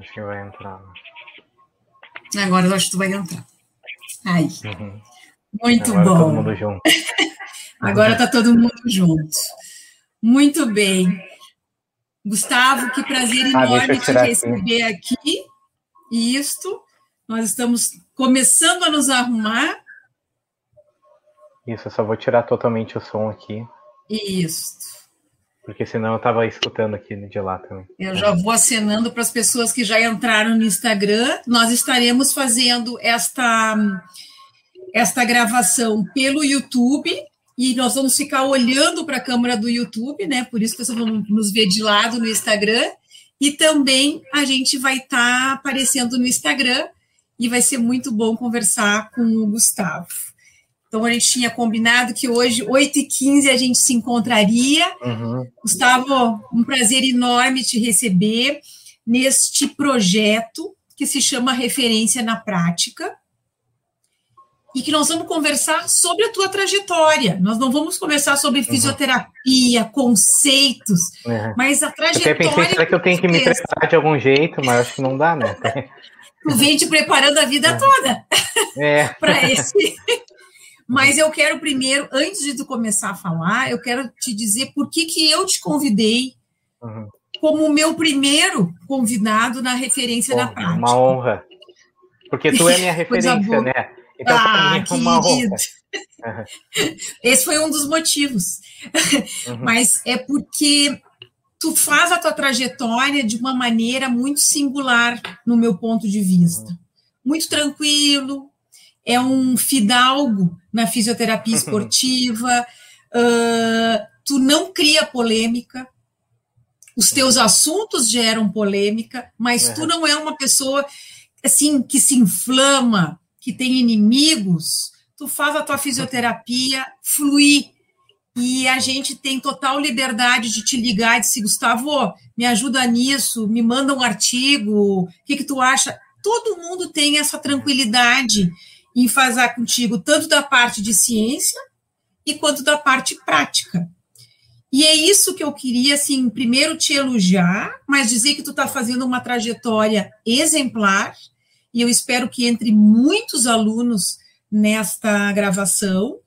Acho que vai entrar. Agora eu acho que tu vai entrar. Aí. Uhum. Muito Agora bom. Todo mundo junto. Agora está todo mundo junto. Muito bem. Gustavo, que prazer ah, enorme te receber aqui. aqui. Isto. Nós estamos começando a nos arrumar. Isso, eu só vou tirar totalmente o som aqui. Isso. Porque senão eu estava escutando aqui de lá também. Eu já vou acenando para as pessoas que já entraram no Instagram. Nós estaremos fazendo esta, esta gravação pelo YouTube e nós vamos ficar olhando para a câmera do YouTube, né? Por isso que vocês vão nos ver de lado no Instagram. E também a gente vai estar tá aparecendo no Instagram e vai ser muito bom conversar com o Gustavo. Então a gente tinha combinado que hoje, 8h15, a gente se encontraria. Uhum. Gustavo, um prazer enorme te receber neste projeto que se chama Referência na Prática. E que nós vamos conversar sobre a tua trajetória. Nós não vamos conversar sobre uhum. fisioterapia, uhum. conceitos, uhum. mas a trajetória. Eu pensei, será que eu tenho que me preparar de algum jeito, mas acho que não dá, né? Tu vem te preparando a vida é. toda é. para esse, mas eu quero primeiro, antes de tu começar a falar, eu quero te dizer por que, que eu te convidei uhum. como meu primeiro convidado na referência da prática. Uma honra. Porque tu é minha referência, né? Então, ah, é uma honra. Esse foi um dos motivos. Uhum. Mas é porque tu faz a tua trajetória de uma maneira muito singular, no meu ponto de vista. Uhum. Muito tranquilo, é um fidalgo na fisioterapia esportiva, uh, tu não cria polêmica, os teus assuntos geram polêmica, mas tu não é uma pessoa assim que se inflama, que tem inimigos, tu faz a tua fisioterapia fluir. E a gente tem total liberdade de te ligar e dizer, Gustavo, me ajuda nisso, me manda um artigo, o que, que tu acha? Todo mundo tem essa tranquilidade em fazer contigo tanto da parte de ciência e quanto da parte prática. E é isso que eu queria, assim, primeiro te elogiar, mas dizer que tu está fazendo uma trajetória exemplar, e eu espero que entre muitos alunos nesta gravação,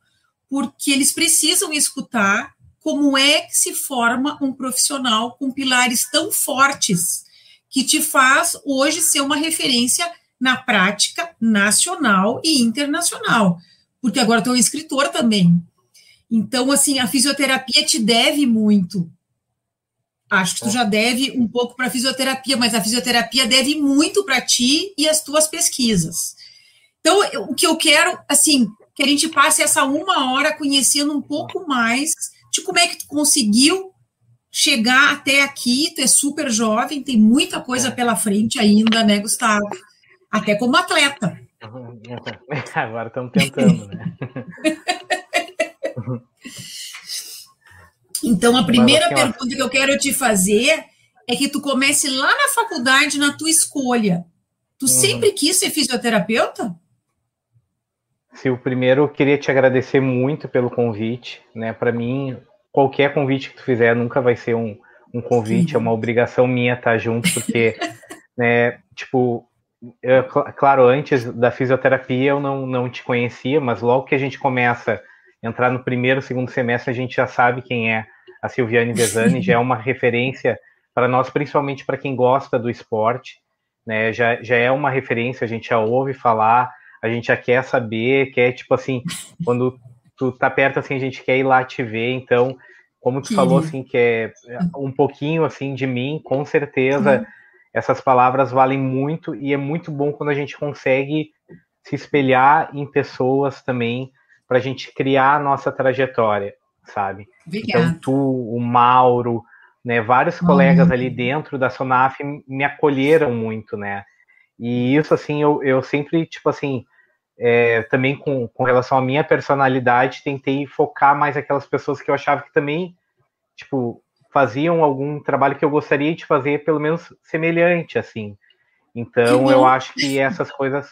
porque eles precisam escutar como é que se forma um profissional com pilares tão fortes que te faz hoje ser uma referência na prática nacional e internacional, porque agora tu é um escritor também. Então, assim, a fisioterapia te deve muito. Acho que tu já deve um pouco para a fisioterapia, mas a fisioterapia deve muito para ti e as tuas pesquisas. Então, o que eu quero, assim, que a gente passe essa uma hora conhecendo um pouco mais de como é que tu conseguiu chegar até aqui. Tu é super jovem, tem muita coisa é. pela frente ainda, né, Gustavo? Até como atleta. Agora estamos tentando, né? então, a primeira pergunta que eu quero te fazer é que tu comece lá na faculdade, na tua escolha. Tu uhum. sempre quis ser fisioterapeuta? Sim, o primeiro eu queria te agradecer muito pelo convite, né? Para mim, qualquer convite que tu fizer nunca vai ser um, um convite, Sim. é uma obrigação minha estar junto, porque, né, tipo, eu, claro, antes da fisioterapia eu não, não te conhecia, mas logo que a gente começa a entrar no primeiro, segundo semestre, a gente já sabe quem é a Silviane Vesani, já é uma referência para nós, principalmente para quem gosta do esporte, né? Já, já é uma referência, a gente já ouve falar, a gente já quer saber, quer, tipo assim, quando tu tá perto, assim, a gente quer ir lá te ver, então, como tu falou, assim, que é um pouquinho, assim, de mim, com certeza essas palavras valem muito e é muito bom quando a gente consegue se espelhar em pessoas também para a gente criar a nossa trajetória, sabe? Obrigada. Então tu, o Mauro, né, vários colegas ali dentro da Sonaf me acolheram muito, né? E isso assim eu, eu sempre tipo assim é, também com, com relação à minha personalidade tentei focar mais aquelas pessoas que eu achava que também tipo faziam algum trabalho que eu gostaria de fazer, pelo menos semelhante, assim. Então, eu acho que essas coisas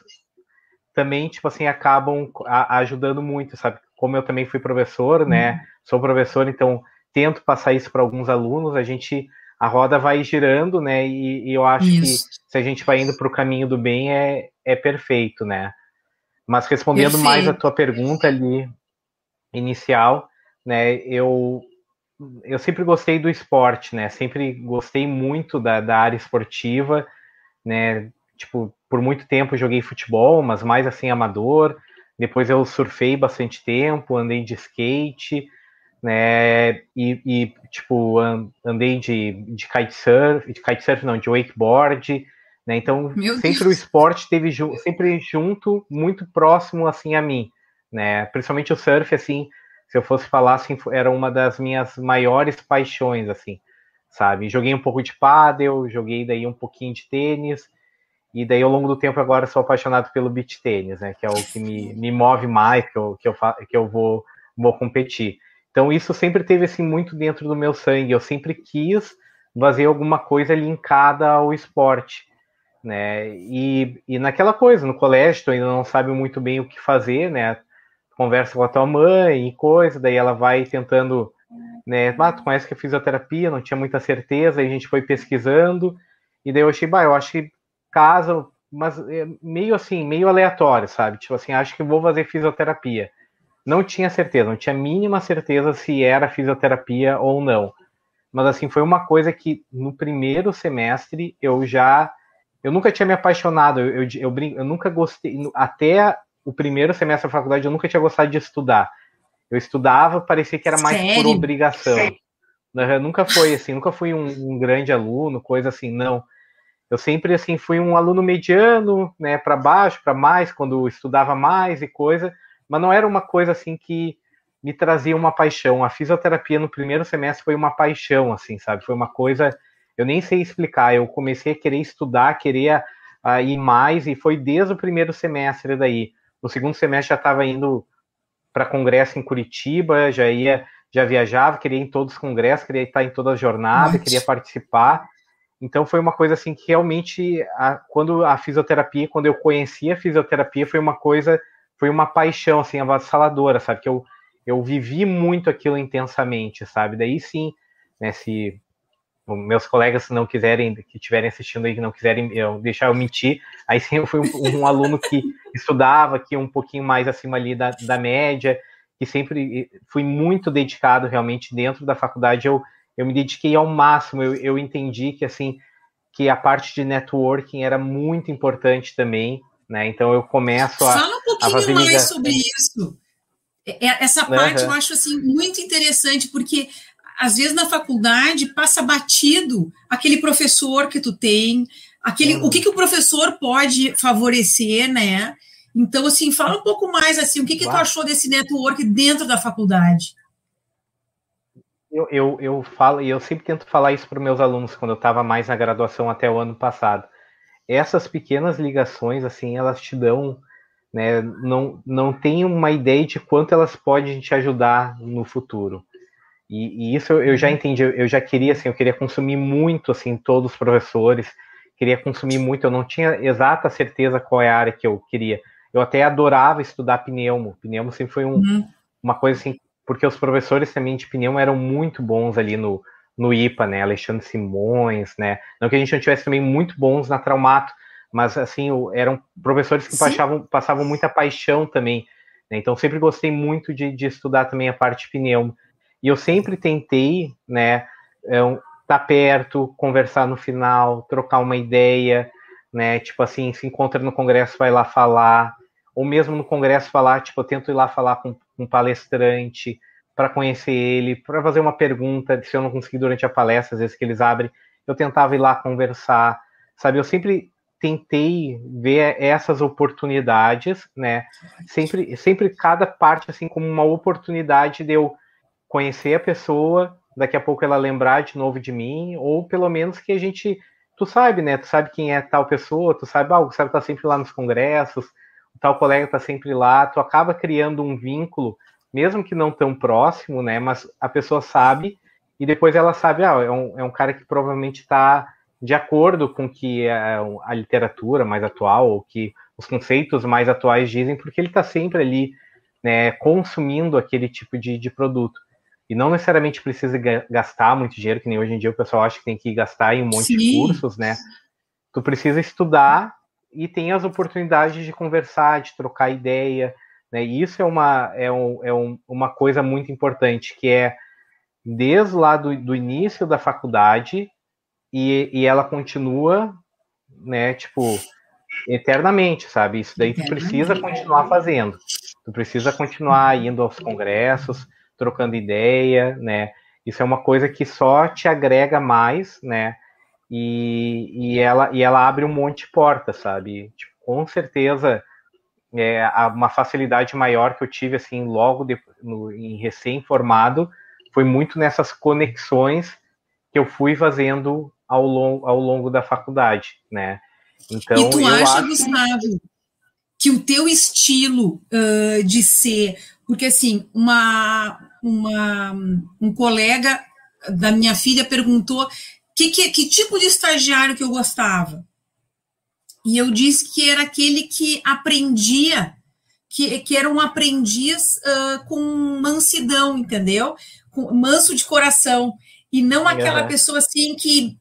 também, tipo assim, acabam ajudando muito, sabe? Como eu também fui professor, né? Uhum. Sou professor, então tento passar isso para alguns alunos. A gente a roda vai girando, né? E, e eu acho Isso. que se a gente vai indo para o caminho do bem é, é perfeito, né? Mas respondendo Perfeito. mais a tua pergunta ali inicial, né? Eu eu sempre gostei do esporte, né? Sempre gostei muito da, da área esportiva, né? Tipo, por muito tempo joguei futebol, mas mais assim amador. Depois eu surfei bastante tempo, andei de skate, né? E, e tipo, andei de, de kitesurf, de kitesurf não, de wakeboard, né? Então, Meu sempre Deus. o esporte teve sempre junto, muito próximo assim a mim, né? Principalmente o surf, assim, se eu fosse falar, assim, era uma das minhas maiores paixões, assim, sabe? Joguei um pouco de pádel, joguei daí um pouquinho de tênis, e daí ao longo do tempo agora sou apaixonado pelo beach tênis, né? Que é o que me, me move mais, que eu, que eu, que eu vou, vou competir. Então isso sempre teve assim muito dentro do meu sangue. Eu sempre quis fazer alguma coisa linkada ao esporte, né? E, e naquela coisa, no colégio, tu ainda não sabe muito bem o que fazer, né? Conversa com a tua mãe e coisa, daí ela vai tentando, né? Ah, tu conhece que é fisioterapia, não tinha muita certeza, aí a gente foi pesquisando, e daí eu achei, bah, eu acho que casa, mas é meio assim, meio aleatório, sabe? Tipo assim, acho que vou fazer fisioterapia. Não tinha certeza, não tinha mínima certeza se era fisioterapia ou não. Mas assim, foi uma coisa que no primeiro semestre eu já. Eu nunca tinha me apaixonado, eu, eu, eu, eu nunca gostei. Até o primeiro semestre da faculdade, eu nunca tinha gostado de estudar. Eu estudava, parecia que era mais Sério? por obrigação. Eu nunca foi assim, nunca fui um, um grande aluno, coisa assim, não eu sempre assim fui um aluno mediano, né, para baixo, para mais, quando estudava mais e coisa, mas não era uma coisa assim que me trazia uma paixão. A fisioterapia no primeiro semestre foi uma paixão, assim, sabe? Foi uma coisa, eu nem sei explicar. Eu comecei a querer estudar, querer ir mais, e foi desde o primeiro semestre daí. No segundo semestre já estava indo para congresso em Curitiba, já ia, já viajava, queria ir em todos os congressos, queria estar em todas as jornadas, queria participar. Então foi uma coisa assim que realmente, a, quando a fisioterapia, quando eu conheci a fisioterapia, foi uma coisa, foi uma paixão assim avassaladora, sabe? Que eu, eu vivi muito aquilo intensamente, sabe? Daí sim, né, se meus colegas não quiserem, que estiverem assistindo aí, que não quiserem eu, deixar eu mentir, aí sim eu fui um, um aluno que estudava, que um pouquinho mais acima ali da, da média, que sempre fui muito dedicado realmente dentro da faculdade, eu eu me dediquei ao máximo, eu, eu entendi que assim que a parte de networking era muito importante também, né? Então eu começo a Fala um pouquinho mais sobre isso. É, é, essa parte uhum. eu acho assim muito interessante porque às vezes na faculdade passa batido aquele professor que tu tem, aquele o que, que o professor pode favorecer, né? Então assim, fala um pouco mais assim, o que que tu achou desse network dentro da faculdade? Eu, eu, eu falo, e eu sempre tento falar isso para os meus alunos quando eu estava mais na graduação até o ano passado. Essas pequenas ligações, assim, elas te dão, né, não, não tem uma ideia de quanto elas podem te ajudar no futuro. E, e isso eu, eu, já entendi, eu já queria, assim, eu queria consumir muito, assim, todos os professores, queria consumir muito, eu não tinha exata certeza qual é a área que eu queria. Eu até adorava estudar pneumo, pneumo sempre foi um, uhum. uma coisa, assim, porque os professores também de pneu eram muito bons ali no, no IPA, né? Alexandre Simões, né? Não que a gente não tivesse também muito bons na Traumato, mas assim, eram professores que passavam, passavam muita paixão também. Né? Então, sempre gostei muito de, de, estudar também a parte de pneu. E eu sempre tentei, né, estar tá perto, conversar no final, trocar uma ideia, né? Tipo assim, se encontra no congresso, vai lá falar ou mesmo no congresso falar, tipo, eu tento ir lá falar com um palestrante para conhecer ele, para fazer uma pergunta, se eu não conseguir durante a palestra, às vezes que eles abrem, eu tentava ir lá conversar, sabe? Eu sempre tentei ver essas oportunidades, né? Sempre, sempre cada parte assim como uma oportunidade de eu conhecer a pessoa, daqui a pouco ela lembrar de novo de mim, ou pelo menos que a gente, tu sabe, né? Tu sabe quem é tal pessoa, tu sabe, ah, o Gustavo tá sempre lá nos congressos, tal colega está sempre lá, tu acaba criando um vínculo, mesmo que não tão próximo, né? Mas a pessoa sabe e depois ela sabe, ah, é um, é um cara que provavelmente está de acordo com que a, a, literatura mais atual, ou que os conceitos mais atuais dizem, porque ele está sempre ali, né, consumindo aquele tipo de, de produto. E não necessariamente precisa gastar muito dinheiro, que nem hoje em dia o pessoal acha que tem que gastar em um monte Sim. de cursos, né? Tu precisa estudar e tem as oportunidades de conversar, de trocar ideia, né? E isso é uma, é, um, é um, uma coisa muito importante, que é desde lá do, do início da faculdade e, e ela continua, né, tipo, eternamente, sabe? Isso daí tu precisa continuar fazendo. Tu precisa continuar indo aos congressos, trocando ideia, né? Isso é uma coisa que só te agrega mais, né? E, e, ela, e ela abre um monte de portas, sabe? Tipo, com certeza, é, uma facilidade maior que eu tive, assim, logo de, no, em recém-formado, foi muito nessas conexões que eu fui fazendo ao, long, ao longo da faculdade, né? Então, e tu acha, acho... Gustavo, que o teu estilo uh, de ser porque assim, uma, uma, um colega da minha filha perguntou que, que, que tipo de estagiário que eu gostava. E eu disse que era aquele que aprendia, que, que era um aprendiz uh, com mansidão, entendeu? Com, manso de coração. E não aquela é. pessoa assim que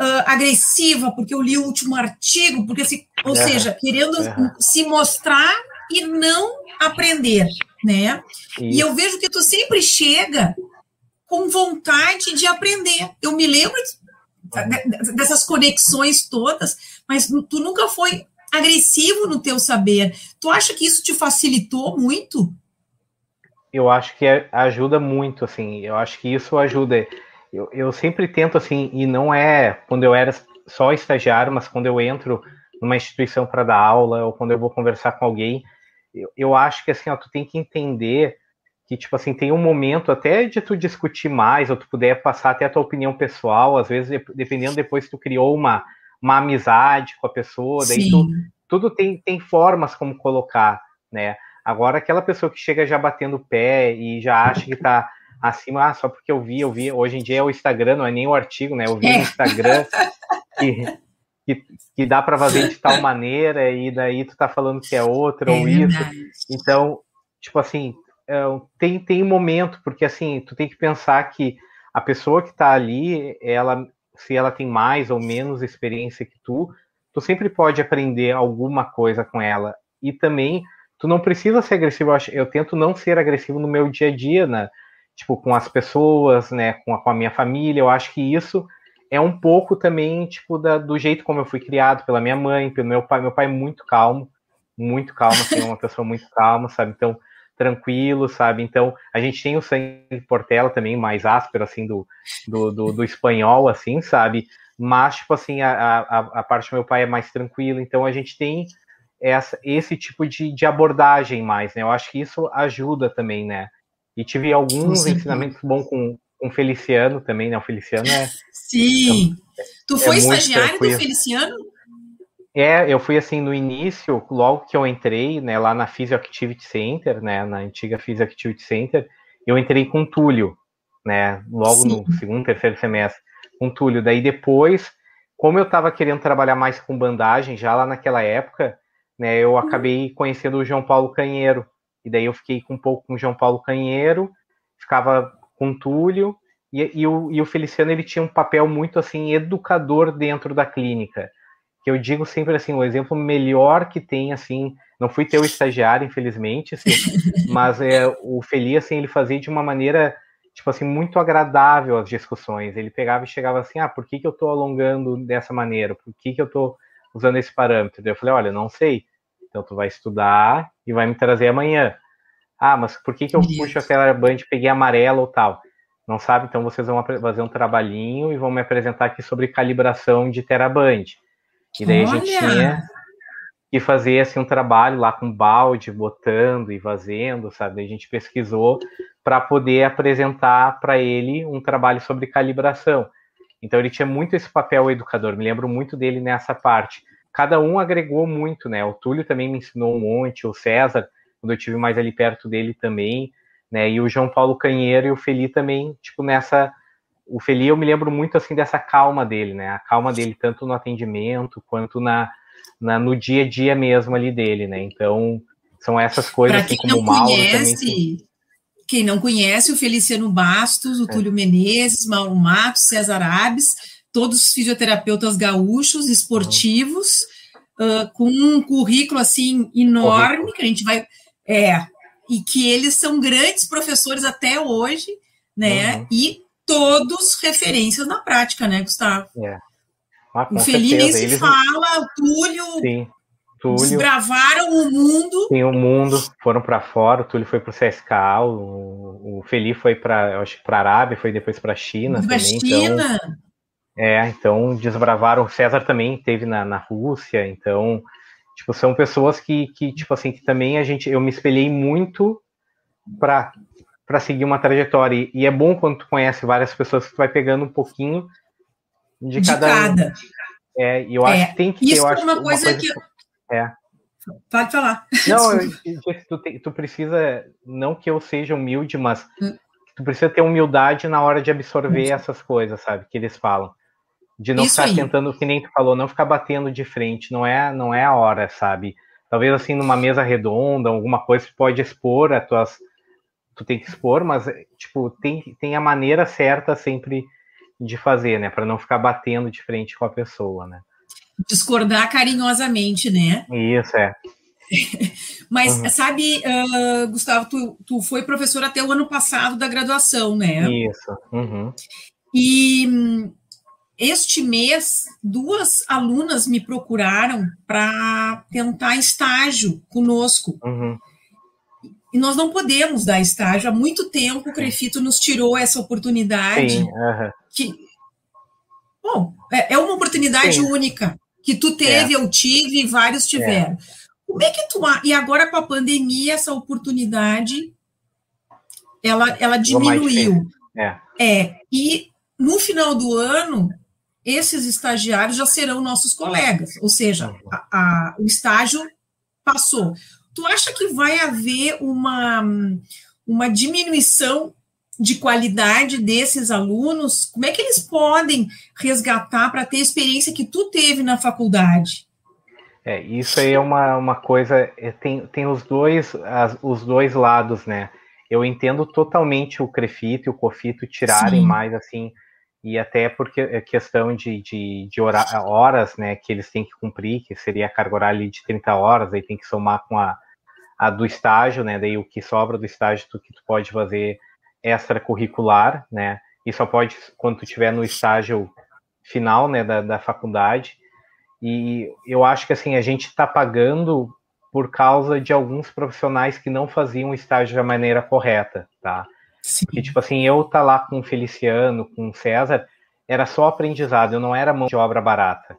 uh, agressiva, porque eu li o último artigo, porque se, ou é. seja, querendo é. se mostrar e não aprender né? Isso. E eu vejo que tu sempre chega com vontade de aprender. Eu me lembro dessas conexões todas, mas tu nunca foi agressivo no teu saber. Tu acha que isso te facilitou muito? Eu acho que ajuda muito, assim. Eu acho que isso ajuda. Eu, eu sempre tento, assim, e não é quando eu era só estagiário, mas quando eu entro numa instituição para dar aula ou quando eu vou conversar com alguém, eu, eu acho que assim, ó, tu tem que entender que, tipo assim, tem um momento até de tu discutir mais, ou tu puder passar até a tua opinião pessoal, às vezes, dependendo depois tu criou uma, uma amizade com a pessoa, daí tu, tudo tem, tem formas como colocar, né? Agora, aquela pessoa que chega já batendo o pé e já acha que tá acima, ah, só porque eu vi, eu vi, hoje em dia é o Instagram, não é nem o artigo, né? Eu vi no é. Instagram que, que, que dá para fazer de tal maneira e daí tu tá falando que é outra é ou verdade. isso. Então, tipo assim, é, tem, tem momento, porque assim, tu tem que pensar que a pessoa que tá ali, ela, se ela tem mais ou menos experiência que tu, tu sempre pode aprender alguma coisa com ela. E também, tu não precisa ser agressivo. Eu, eu tento não ser agressivo no meu dia a dia, né? Tipo, com as pessoas, né? Com a, com a minha família. Eu acho que isso é um pouco também, tipo, da, do jeito como eu fui criado pela minha mãe, pelo meu pai. Meu pai é muito calmo, muito calmo, assim, é uma pessoa muito calma, sabe? Então, tranquilo, sabe? Então, a gente tem o sangue Portela também, mais áspero, assim, do, do, do, do espanhol, assim, sabe? Mas, tipo assim, a, a, a parte do meu pai é mais tranquila, então a gente tem essa, esse tipo de, de abordagem mais, né? Eu acho que isso ajuda também, né? E tive alguns ensinamentos bons com, com o Feliciano também, né? O Feliciano é Sim. Então, tu é foi é estagiário tranquilo. do Feliciano? É, eu fui assim no início, logo que eu entrei, né, lá na Physio Activity Center, né, na antiga Physio Activity Center, eu entrei com Túlio, né, logo Sim. no segundo, terceiro semestre, com Túlio. Daí depois, como eu estava querendo trabalhar mais com bandagem já lá naquela época, né, eu uhum. acabei conhecendo o João Paulo Canheiro. E daí eu fiquei um pouco com o João Paulo Canheiro, ficava com Túlio, e, e, o, e o Feliciano ele tinha um papel muito assim educador dentro da clínica. Que eu digo sempre assim, o exemplo melhor que tem assim, não fui teu estagiário, infelizmente, assim, mas é, o Feli assim, ele fazia de uma maneira tipo assim muito agradável as discussões. Ele pegava e chegava assim, ah, por que, que eu estou alongando dessa maneira? Por que, que eu estou usando esse parâmetro? Eu falei, olha, não sei. Então tu vai estudar e vai me trazer amanhã. Ah, mas por que, que eu puxo aquela band e peguei amarelo ou tal? não sabe, então vocês vão fazer um trabalhinho e vão me apresentar aqui sobre calibração de teraband. E daí Olha. a gente tinha que fazer assim um trabalho lá com balde, botando e fazendo, sabe? A gente pesquisou para poder apresentar para ele um trabalho sobre calibração. Então ele tinha muito esse papel educador, me lembro muito dele nessa parte. Cada um agregou muito, né? O Túlio também me ensinou um monte, o César, quando eu tive mais ali perto dele também né? E o João Paulo Canheiro e o Feli também, tipo, nessa. O Feli eu me lembro muito assim dessa calma dele, né? A calma dele tanto no atendimento quanto na, na no dia a dia mesmo ali dele, né? Então, são essas coisas assim como o Mauro conhece, também. quem não conhece, o Feliciano Bastos, o é. Túlio Menezes, Mauro Matos, César Abes, todos fisioterapeutas gaúchos, esportivos, uhum. uh, com um currículo assim enorme, currículo. que a gente vai. É, e que eles são grandes professores até hoje, né? Uhum. E todos referências na prática, né, Gustavo? É. Ah, o Felini se eles... fala, o Túlio. Sim. Túlio. Desbravaram o mundo. Sim, o mundo, foram para fora. O Túlio foi para o CSK, o, o Feli foi para, acho para Arábia, foi depois para a China. Para China. Então, é, então desbravaram. O César também teve na, na Rússia, então tipo são pessoas que, que tipo assim que também a gente eu me espelhei muito para para seguir uma trajetória e é bom quando tu conhece várias pessoas que tu vai pegando um pouquinho de, de cada, cada. É, e eu é, acho que tem que Isso ter, é uma, coisa, coisa que é Pode falar. Não, eu, tu, tu, precisa, não que eu seja humilde, mas hum. tu precisa ter humildade na hora de absorver essas coisas, sabe? Que eles falam. De não Isso ficar aí. tentando, que nem tu falou, não ficar batendo de frente, não é, não é a hora, sabe? Talvez assim, numa mesa redonda, alguma coisa, tu pode expor as tuas. Tu tem que expor, mas, tipo, tem, tem a maneira certa sempre de fazer, né? Para não ficar batendo de frente com a pessoa, né? Discordar carinhosamente, né? Isso, é. Mas, uhum. sabe, uh, Gustavo, tu, tu foi professor até o ano passado da graduação, né? Isso. Uhum. E este mês, duas alunas me procuraram para tentar estágio conosco. Uhum. E nós não podemos dar estágio. Há muito tempo o Crefito nos tirou essa oportunidade. Sim, uhum. que, bom, é, é uma oportunidade Sim. única que tu teve, é. eu tive, e vários tiveram. É. Como é que tu e agora com a pandemia essa oportunidade ela ela diminuiu. É. é. E no final do ano esses estagiários já serão nossos colegas, ou seja, a, a, o estágio passou. Tu acha que vai haver uma, uma diminuição de qualidade desses alunos? Como é que eles podem resgatar para ter a experiência que tu teve na faculdade? É, isso aí é uma, uma coisa, é, tem, tem os, dois, as, os dois lados, né? Eu entendo totalmente o Crefito e o Cofito tirarem Sim. mais, assim, e até porque é questão de, de, de horas né, que eles têm que cumprir, que seria a carga horária de 30 horas, aí tem que somar com a, a do estágio, né? Daí o que sobra do estágio tu, que tu pode fazer extracurricular, né? E só pode quando tu estiver no estágio final, né, da, da faculdade. E eu acho que assim a gente está pagando por causa de alguns profissionais que não faziam o estágio da maneira correta, tá? Sim. Porque, tipo assim, eu tá lá com o Feliciano, com o César, era só aprendizado, eu não era mão de obra barata,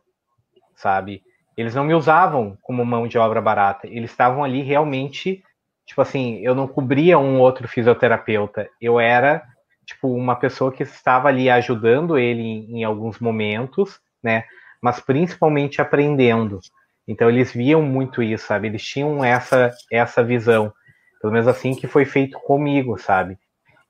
sabe? Eles não me usavam como mão de obra barata, eles estavam ali realmente, tipo assim, eu não cobria um outro fisioterapeuta, eu era, tipo, uma pessoa que estava ali ajudando ele em, em alguns momentos, né? Mas principalmente aprendendo. Então eles viam muito isso, sabe? Eles tinham essa essa visão, pelo menos assim que foi feito comigo, sabe?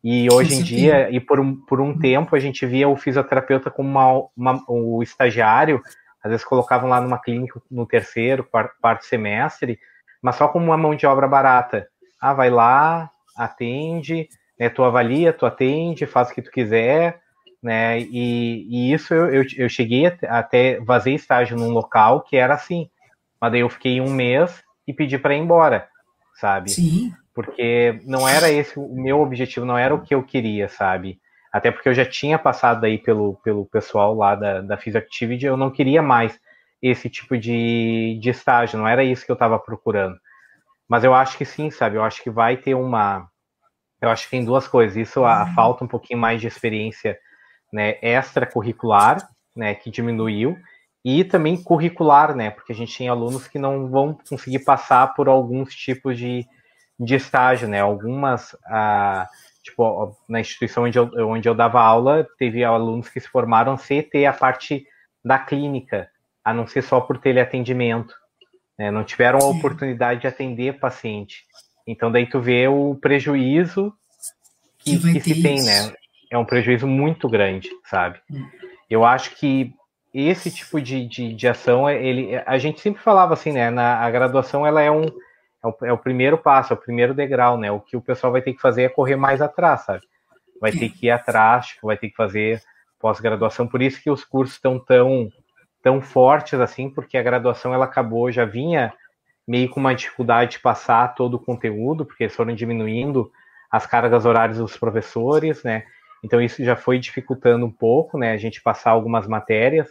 E hoje em dia, e por um, por um tempo, a gente via o fisioterapeuta como uma, uma, o estagiário, às vezes colocavam lá numa clínica no terceiro, quarto, quarto semestre, mas só como uma mão de obra barata. Ah, vai lá, atende, né, tu avalia, tu atende, faz o que tu quiser, né, e, e isso eu, eu, eu cheguei até, vazei estágio num local que era assim, mas daí eu fiquei um mês e pedi para ir embora, sabe? Sim porque não era esse o meu objetivo, não era o que eu queria, sabe? Até porque eu já tinha passado aí pelo, pelo pessoal lá da, da Physiactivity, eu não queria mais esse tipo de, de estágio, não era isso que eu estava procurando. Mas eu acho que sim, sabe? Eu acho que vai ter uma. Eu acho que tem duas coisas. Isso, a, a uhum. falta um pouquinho mais de experiência né, extracurricular, né, que diminuiu, e também curricular, né? Porque a gente tem alunos que não vão conseguir passar por alguns tipos de, de estágio, né? Algumas, ah, tipo, na instituição onde eu, onde eu dava aula, teve alunos que se formaram sem ter a parte da clínica, a não ser só por teleatendimento. Né? Não tiveram a oportunidade de atender paciente. Então, daí tu vê o prejuízo que, que, que se tem, né? É um prejuízo muito grande, sabe? Hum. Eu acho que esse tipo de, de, de ação, ele, a gente sempre falava assim, né? Na, a graduação, ela é um é o, é o primeiro passo, é o primeiro degrau, né? O que o pessoal vai ter que fazer é correr mais atrás, sabe? Vai ter que ir atrás, tipo, vai ter que fazer pós-graduação. Por isso que os cursos estão tão, tão fortes assim, porque a graduação ela acabou, já vinha meio com uma dificuldade de passar todo o conteúdo, porque eles foram diminuindo as cargas horárias dos professores, né? Então isso já foi dificultando um pouco, né? A gente passar algumas matérias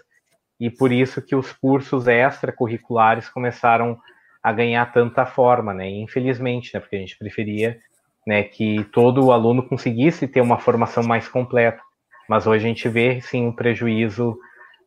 e por isso que os cursos extracurriculares começaram a ganhar tanta forma, né? Infelizmente, né? Porque a gente preferia, né, que todo aluno conseguisse ter uma formação mais completa. Mas hoje a gente vê sim um prejuízo,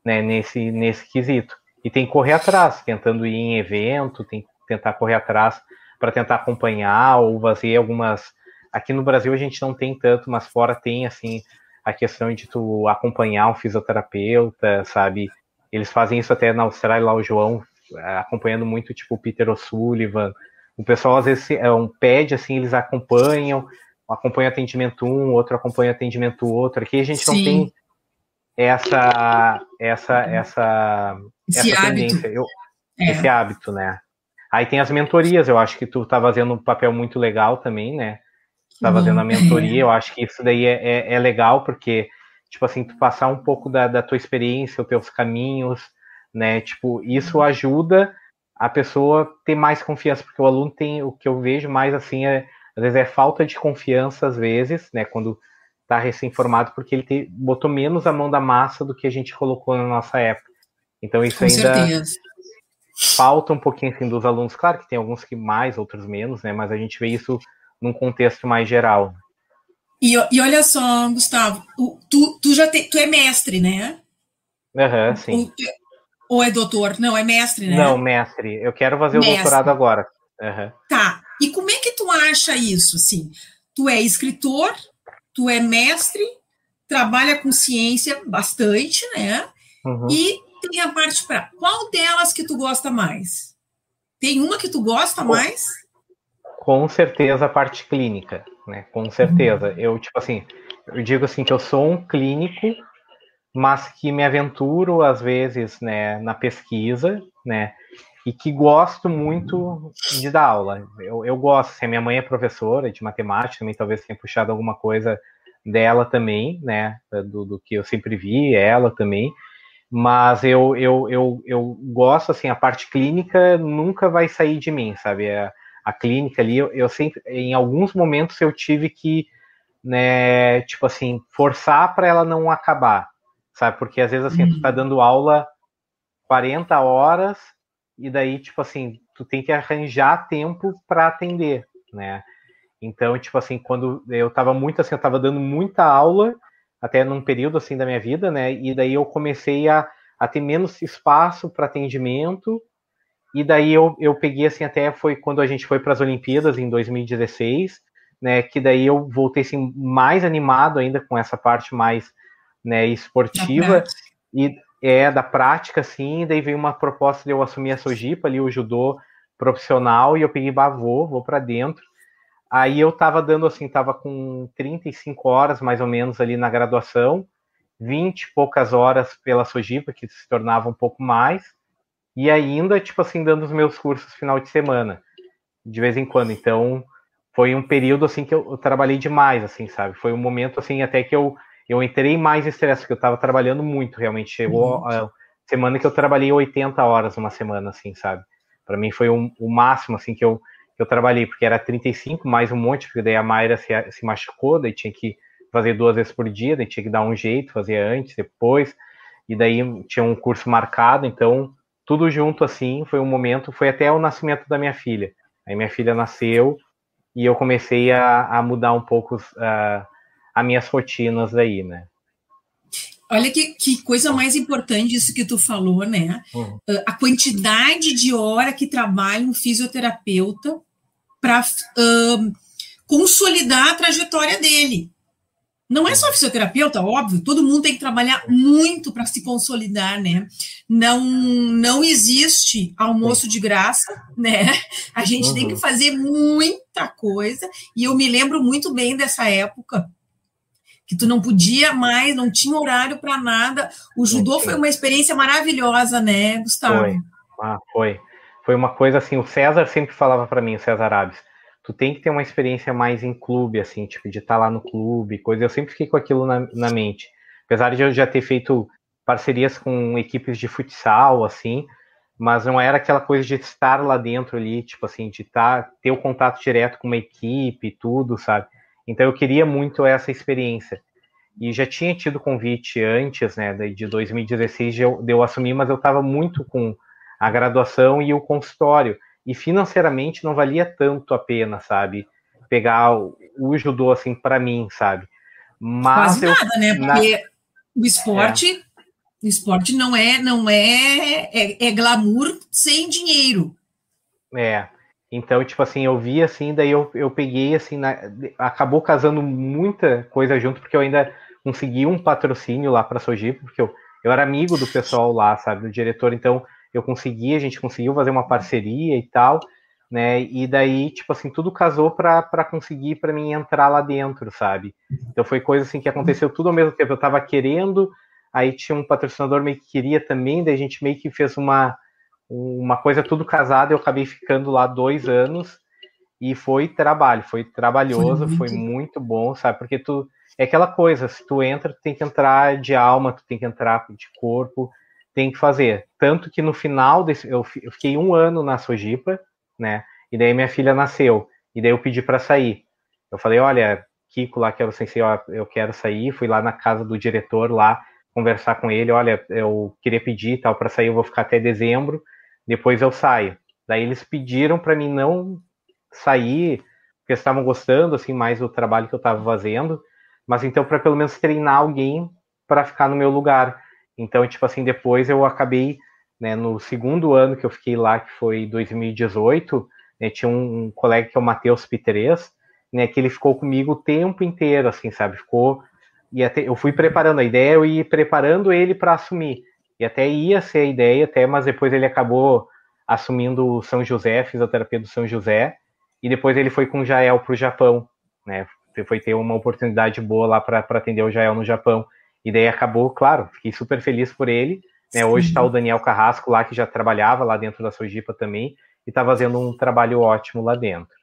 né, nesse nesse quesito. E tem que correr atrás, tentando ir em evento, tem que tentar correr atrás para tentar acompanhar ou fazer algumas Aqui no Brasil a gente não tem tanto, mas fora tem, assim, a questão de tu acompanhar um fisioterapeuta, sabe? Eles fazem isso até na Austrália, lá o João, acompanhando muito, tipo, o Peter O'Sullivan. O pessoal, às vezes, é um pede, assim, eles acompanham, acompanha atendimento um, outro acompanha atendimento outro. Aqui a gente Sim. não tem essa, essa, essa, esse essa tendência, Eu, é. esse hábito, né? Aí tem as mentorias, eu acho que tu tá fazendo um papel muito legal também, né? está fazendo a mentoria, eu acho que isso daí é, é, é, legal, porque, tipo assim, tu passar um pouco da, da tua experiência, os teus caminhos, né, tipo, isso ajuda a pessoa ter mais confiança, porque o aluno tem, o que eu vejo mais, assim, é, às vezes é falta de confiança, às vezes, né, quando tá recém-formado, porque ele te, botou menos a mão da massa do que a gente colocou na nossa época. Então isso Com ainda certeza. falta um pouquinho, assim, dos alunos. Claro que tem alguns que mais, outros menos, né, mas a gente vê isso num contexto mais geral. E, e olha só, Gustavo, tu, tu já te, tu é mestre, né? Aham, uhum, sim. Ou, ou, é doutor? Não, é mestre, né? Não, mestre. Eu quero fazer mestre. o doutorado agora. Uhum. Tá. E como é que tu acha isso? Assim, tu é escritor, tu é mestre, trabalha com ciência bastante, né? Uhum. E tem a parte para qual delas que tu gosta mais? Tem uma que tu gosta mais? Com certeza a parte clínica, né? Com certeza. Uhum. Eu, tipo assim, eu digo assim que eu sou um clínico, mas que me aventuro às vezes, né, na pesquisa, né? E que gosto muito de dar aula. Eu, eu gosto, assim, a minha mãe é professora de matemática, também talvez tenha puxado alguma coisa dela também, né? Do, do que eu sempre vi, ela também mas eu, eu, eu, eu gosto, assim, a parte clínica nunca vai sair de mim, sabe? É, a clínica ali, eu, eu, sempre, em alguns momentos eu tive que, né, tipo assim, forçar para ela não acabar, sabe? Porque às vezes assim, uhum. tu tá uhum. dando aula 40 horas e daí, tipo assim, tu tem que arranjar tempo para atender, né? Então, tipo assim, quando eu tava muito assim, eu tava dando muita aula, até num período assim da minha vida, né? E daí eu comecei a, a ter menos espaço para atendimento e daí eu, eu peguei assim, até foi quando a gente foi para as Olimpíadas em 2016, né? Que daí eu voltei assim, mais animado ainda com essa parte mais né, esportiva e é da prática, assim, daí veio uma proposta de eu assumir a Sojipa ali, o judô profissional, e eu peguei, bah, vou, vou para dentro. Aí eu tava dando assim, tava com 35 horas mais ou menos ali na graduação, 20 e poucas horas pela Sojipa, que se tornava um pouco mais, e ainda, tipo assim, dando os meus cursos final de semana, de vez em quando. Então, foi um período, assim, que eu, eu trabalhei demais, assim, sabe? Foi um momento, assim, até que eu, eu entrei mais estresse, porque eu tava trabalhando muito, realmente. Chegou uhum. a semana que eu trabalhei 80 horas uma semana, assim, sabe? Para mim foi um, o máximo, assim, que eu, que eu trabalhei, porque era 35 mais um monte, porque daí a Mayra se, se machucou, daí tinha que fazer duas vezes por dia, daí tinha que dar um jeito, fazer antes, depois, e daí tinha um curso marcado, então tudo junto assim, foi um momento, foi até o nascimento da minha filha. Aí minha filha nasceu e eu comecei a, a mudar um pouco uh, as minhas rotinas daí, né? Olha que, que coisa mais importante isso que tu falou, né? Uhum. Uh, a quantidade de hora que trabalha um fisioterapeuta para uh, consolidar a trajetória dele. Não é só fisioterapeuta, óbvio, todo mundo tem que trabalhar muito para se consolidar, né? Não, não existe almoço de graça, né? A gente uhum. tem que uhum. fazer muita coisa, e eu me lembro muito bem dessa época, que tu não podia mais, não tinha horário para nada. O judô foi uma experiência maravilhosa, né, Gustavo? Foi, ah, foi. foi uma coisa assim, o César sempre falava para mim, o César Abes, tu tem que ter uma experiência mais em clube, assim, tipo, de estar tá lá no clube, coisa. Eu sempre fiquei com aquilo na, na mente. Apesar de eu já ter feito parcerias com equipes de futsal, assim, mas não era aquela coisa de estar lá dentro ali, tipo assim, de estar, tá, ter o contato direto com uma equipe e tudo, sabe? Então eu queria muito essa experiência. E já tinha tido convite antes, né, de 2016 de eu, de eu assumir, mas eu estava muito com a graduação e o consultório e financeiramente não valia tanto a pena, sabe? Pegar o, o judô assim para mim, sabe? Mas Quase eu, nada, né? Porque na... o esporte, é. o esporte não é, não é, é, é glamour sem dinheiro. É. Então, tipo assim, eu vi assim, daí eu, eu peguei assim, na, acabou casando muita coisa junto, porque eu ainda consegui um patrocínio lá para Sojipo, porque eu, eu era amigo do pessoal lá, sabe, do diretor, então eu consegui, a gente conseguiu fazer uma parceria e tal, né? E daí, tipo assim, tudo casou para conseguir para mim entrar lá dentro, sabe? Então foi coisa assim que aconteceu tudo ao mesmo tempo. Eu tava querendo, aí tinha um patrocinador meio que queria também, daí a gente meio que fez uma uma coisa tudo casada, eu acabei ficando lá dois anos e foi trabalho, foi trabalhoso, foi muito, foi muito bom, sabe? Porque tu é aquela coisa, se tu entra, tu tem que entrar de alma, tu tem que entrar de corpo, tem que fazer. Tanto que no final desse, eu, eu fiquei um ano na Sojipa, né? E daí minha filha nasceu. E daí eu pedi para sair. Eu falei, olha, Kiko lá, que era o sensei, ó, eu quero sair. Fui lá na casa do diretor lá conversar com ele, olha, eu queria pedir tal para sair, eu vou ficar até dezembro, depois eu saio. Daí eles pediram para mim não sair, porque estavam gostando assim mais do trabalho que eu estava fazendo, mas então para pelo menos treinar alguém para ficar no meu lugar. Então, tipo assim, depois eu acabei, né, no segundo ano que eu fiquei lá, que foi 2018, né, tinha um, colega que é o Matheus Pitres, né, que ele ficou comigo o tempo inteiro, assim, sabe? Ficou. E até eu fui preparando a ideia, eu ia preparando ele para assumir. E até ia ser a ideia, até, mas depois ele acabou assumindo o São José, fisioterapia do São José, e depois ele foi com o Jael para o Japão, né? Foi ter uma oportunidade boa lá para atender o Jael no Japão. E daí acabou, claro, fiquei super feliz por ele. Né? Hoje está o Daniel Carrasco lá, que já trabalhava lá dentro da Sojipa também, e está fazendo um trabalho ótimo lá dentro.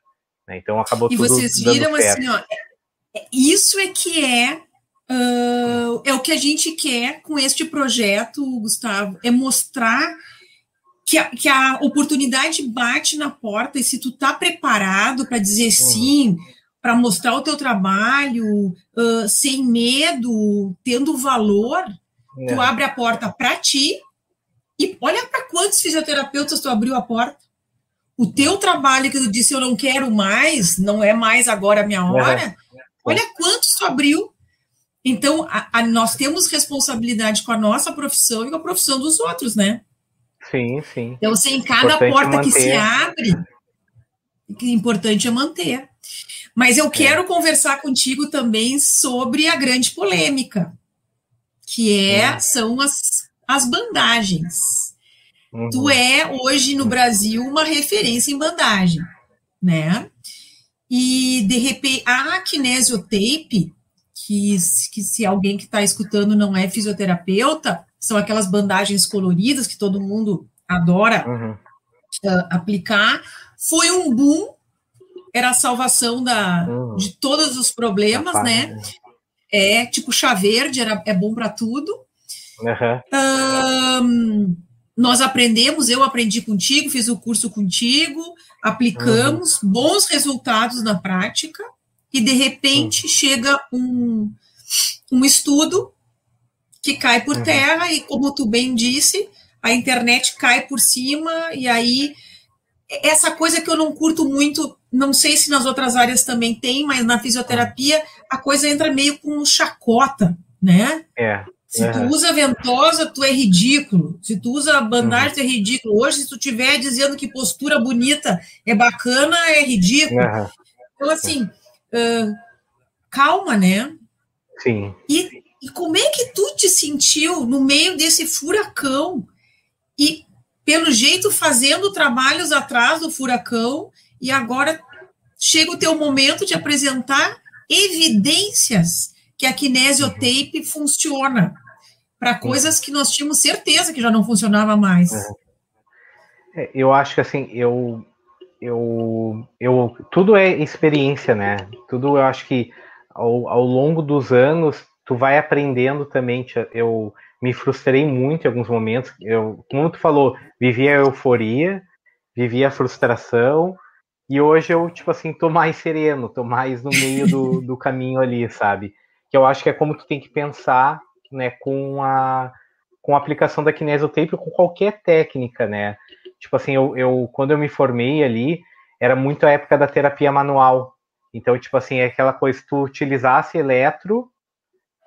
Né? Então acabou e tudo. E vocês viram assim, ó, é, isso é que é. Uh, é o que a gente quer com este projeto, Gustavo, é mostrar que a, que a oportunidade bate na porta e se tu tá preparado para dizer uhum. sim, para mostrar o teu trabalho uh, sem medo, tendo valor, é. tu abre a porta para ti e olha para quantos fisioterapeutas tu abriu a porta. O teu trabalho que tu disse eu não quero mais, não é mais agora a minha hora. É. Olha quantos tu abriu. Então, a, a, nós temos responsabilidade com a nossa profissão e com a profissão dos outros, né? Sim, sim. Então, assim, em cada importante porta manter. que se abre, que importante é manter. Mas eu é. quero é. conversar contigo também sobre a grande polêmica, que é, é. são as, as bandagens. Uhum. Tu é hoje no Brasil uma referência em bandagem, né? E de repente a kinesiotape, que, que se alguém que está escutando não é fisioterapeuta, são aquelas bandagens coloridas que todo mundo adora uhum. uh, aplicar, foi um boom era a salvação da, uhum. de todos os problemas, Rapaz, né? É tipo chá verde, era, é bom para tudo. Uhum. Um, nós aprendemos, eu aprendi contigo, fiz o curso contigo, aplicamos, uhum. bons resultados na prática, e de repente uhum. chega um, um estudo que cai por uhum. terra, e como tu bem disse, a internet cai por cima, e aí essa coisa que eu não curto muito não sei se nas outras áreas também tem, mas na fisioterapia a coisa entra meio com chacota, né? É. Se tu usa ventosa, tu é ridículo. Se tu usa bandagem, uhum. tu é ridículo. Hoje, se tu estiver dizendo que postura bonita é bacana, é ridículo. Uhum. Então, assim, uh, calma, né? Sim. E, e como é que tu te sentiu no meio desse furacão? E, pelo jeito, fazendo trabalhos atrás do furacão e agora chega o teu momento de apresentar evidências que a kinesiotape funciona para coisas que nós tínhamos certeza que já não funcionava mais. É, eu acho que assim, eu, eu, eu, tudo é experiência, né? Tudo eu acho que ao, ao longo dos anos tu vai aprendendo também. Eu me frustrei muito em alguns momentos. Eu, como tu falou, vivia a euforia, vivia a frustração, e hoje eu, tipo assim, tô mais sereno, tô mais no meio do, do caminho ali, sabe? Que eu acho que é como tu tem que pensar, né, com a, com a aplicação da kinesiotape com qualquer técnica, né? Tipo assim, eu, eu, quando eu me formei ali, era muito a época da terapia manual. Então, tipo assim, é aquela coisa, tu utilizasse eletro,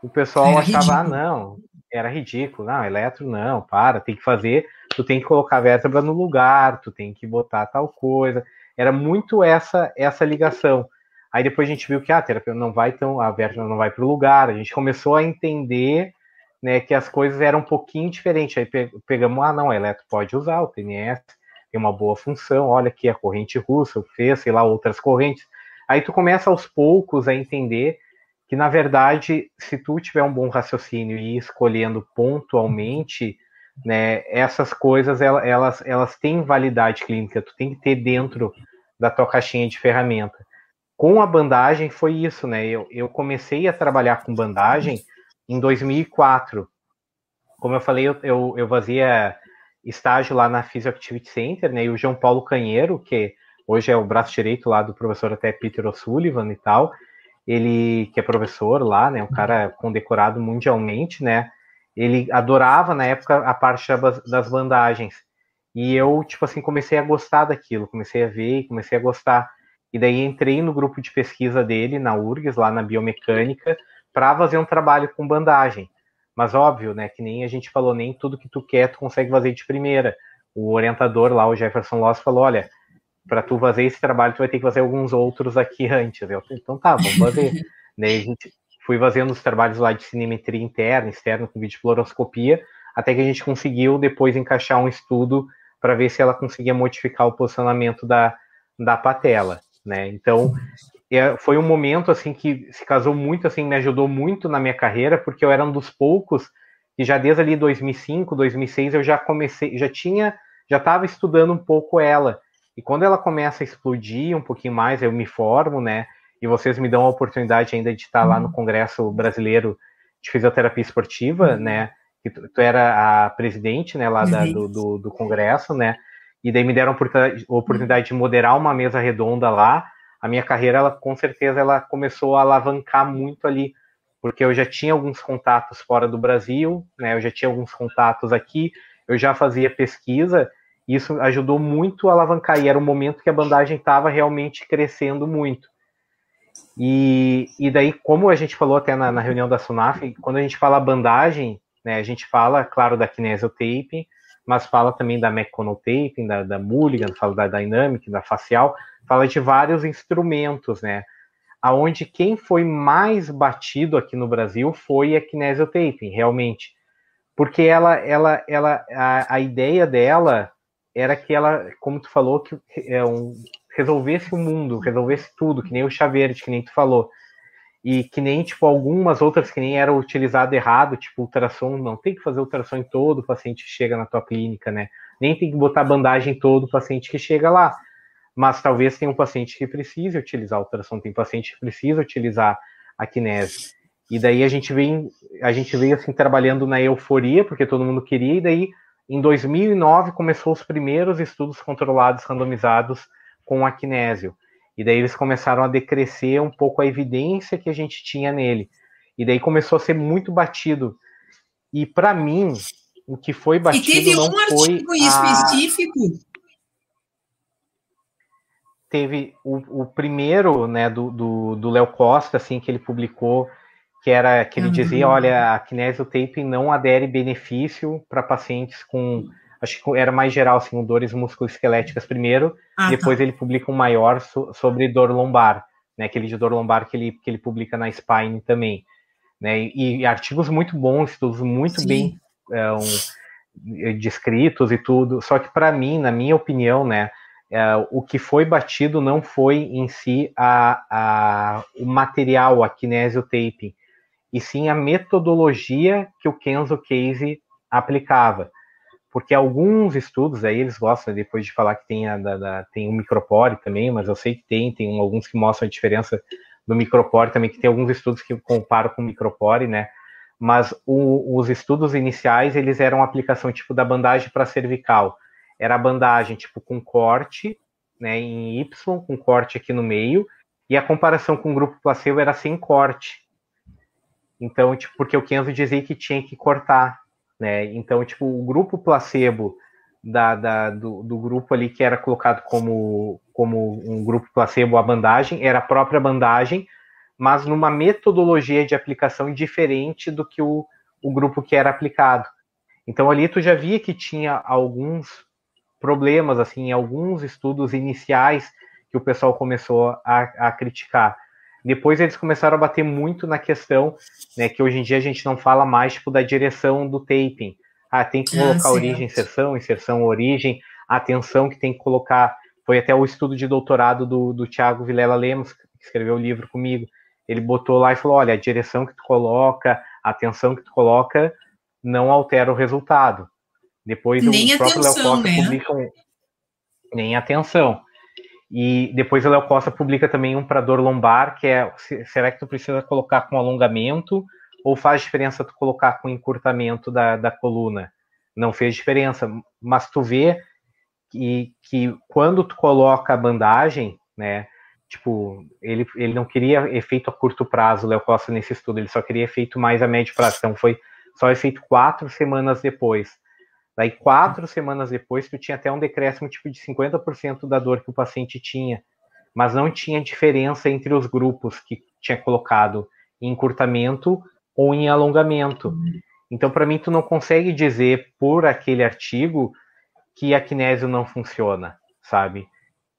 o pessoal era achava, ah, ah, não, era ridículo, não, eletro não, para, tem que fazer, tu tem que colocar a vértebra no lugar, tu tem que botar tal coisa. Era muito essa essa ligação. Aí depois a gente viu que ah, a terapia não vai tão, a vértebra não vai para o lugar. A gente começou a entender né, que as coisas eram um pouquinho diferentes. Aí pegamos, ah, não, a eletro pode usar, o TNS tem uma boa função, olha aqui a corrente russa, fez, sei lá, outras correntes. Aí tu começa aos poucos a entender que, na verdade, se tu tiver um bom raciocínio e ir escolhendo pontualmente, né, essas coisas, elas, elas têm validade clínica, tu tem que ter dentro da tua caixinha de ferramenta. Com a bandagem foi isso, né, eu, eu comecei a trabalhar com bandagem em 2004. Como eu falei, eu, eu, eu fazia estágio lá na Physioactivity Center, né, e o João Paulo Canheiro, que hoje é o braço direito lá do professor até Peter O'Sullivan e tal, ele que é professor lá, né, um cara condecorado mundialmente, né, ele adorava na época a parte das bandagens. E eu, tipo assim, comecei a gostar daquilo, comecei a ver, comecei a gostar. E daí entrei no grupo de pesquisa dele, na URGS, lá na biomecânica, para fazer um trabalho com bandagem. Mas óbvio, né, que nem a gente falou, nem tudo que tu quer tu consegue fazer de primeira. O orientador lá, o Jefferson Loss, falou, olha, para tu fazer esse trabalho, tu vai ter que fazer alguns outros aqui antes. Eu então tá, vamos fazer. Daí a gente fui fazendo os trabalhos lá de cinemetria interna, externa, com vídeo fluoroscopia, até que a gente conseguiu depois encaixar um estudo para ver se ela conseguia modificar o posicionamento da, da patela, né? Então, é, foi um momento, assim, que se casou muito, assim, me ajudou muito na minha carreira, porque eu era um dos poucos que já desde ali 2005, 2006, eu já comecei, já tinha, já estava estudando um pouco ela, e quando ela começa a explodir um pouquinho mais, eu me formo, né? E vocês me dão a oportunidade ainda de estar lá no uhum. Congresso Brasileiro de Fisioterapia Esportiva, uhum. né? Que tu, tu, era a presidente, né, lá da, do, do, do, Congresso, né? E daí me deram a oportunidade de moderar uma mesa redonda lá. A minha carreira, ela com certeza, ela começou a alavancar muito ali, porque eu já tinha alguns contatos fora do Brasil, né? Eu já tinha alguns contatos aqui, eu já fazia pesquisa, isso ajudou muito a alavancar, e era o momento que a bandagem estava realmente crescendo muito. E, e daí, como a gente falou até na, na reunião da SUNAF, quando a gente fala bandagem, né, a gente fala, claro, da kinesiotaping, mas fala também da meconotaping, da, da Mulligan, fala da Dynamic, da facial, fala de vários instrumentos, né? Aonde quem foi mais batido aqui no Brasil foi a kinesiotaping, realmente. Porque ela, ela, ela, a, a ideia dela era que ela, como tu falou, que é um, resolvesse o mundo, resolvesse tudo, que nem o chá verde, que nem tu falou. E que nem, tipo, algumas outras que nem eram utilizado errado, tipo, ultrassom, não tem que fazer ultrassom em todo o paciente que chega na tua clínica, né? Nem tem que botar bandagem em todo o paciente que chega lá. Mas talvez tenha um paciente que precise utilizar ultrassom, tem paciente que precisa utilizar a kinese. E daí a gente vem, a gente veio assim trabalhando na euforia, porque todo mundo queria, e daí em 2009 começou os primeiros estudos controlados randomizados com a kinésio. E daí eles começaram a decrescer um pouco a evidência que a gente tinha nele. E daí começou a ser muito batido. E para mim, o que foi batido e teve um artigo específico. Teve o, o primeiro, né, do, do, do Léo Costa, assim, que ele publicou, que era que ele uhum. dizia, olha, a kinesiotaping não adere benefício para pacientes com acho que era mais geral, assim, dores musculoesqueléticas primeiro, ah, tá. depois tá. ele publica um maior so, sobre dor lombar, né, aquele de dor lombar que ele, que ele publica na Spine também, né, e, e artigos muito bons, estudos muito Sim. bem é, um, descritos e tudo, só que para mim, na minha opinião, né, é, o que foi batido não foi em si a, a, o material, a kinesiotaping, e sim a metodologia que o Kenzo Case aplicava porque alguns estudos aí eles gostam depois de falar que tem a da, da, tem o micropore também, mas eu sei que tem, tem alguns que mostram a diferença do micropore também, que tem alguns estudos que comparam com o micropore, né? Mas o, os estudos iniciais eles eram aplicação tipo da bandagem para cervical, era a bandagem tipo com corte, né, em Y, com corte aqui no meio, e a comparação com o grupo placebo era sem corte. Então, tipo, porque o Kenzo dizia que tinha que cortar, né? Então, tipo, o grupo placebo da, da do, do, grupo ali que era colocado como, como um grupo placebo a bandagem era a própria bandagem, mas numa metodologia de aplicação diferente do que o, o grupo que era aplicado. Então ali tu já via que tinha alguns problemas, assim, alguns estudos iniciais que o pessoal começou a, a criticar. Depois eles começaram a bater muito na questão, né, que hoje em dia a gente não fala mais tipo da direção do taping. Ah, tem que colocar ah, origem, inserção, inserção, origem, atenção que tem que colocar. Foi até o estudo de doutorado do, do Tiago Vilela Lemos, que escreveu o livro comigo. Ele botou lá e falou: olha, a direção que tu coloca, a atenção que tu coloca, não altera o resultado. Depois nem o próprio atenção, Léo Costa né? publica um, nem atenção. E depois o Léo Costa publica também um para dor lombar, que é será que tu precisa colocar com alongamento ou faz diferença tu colocar com encurtamento da, da coluna? Não fez diferença, mas tu vê que, que quando tu coloca a bandagem, né, tipo, ele, ele não queria efeito a curto prazo, Léo Costa, nesse estudo, ele só queria efeito mais a médio prazo, então foi só efeito quatro semanas depois. Daí, quatro semanas depois, tu tinha até um decréscimo tipo de 50% da dor que o paciente tinha, mas não tinha diferença entre os grupos que tinha colocado em encurtamento ou em alongamento. Então, para mim, tu não consegue dizer por aquele artigo que a kinésio não funciona, sabe?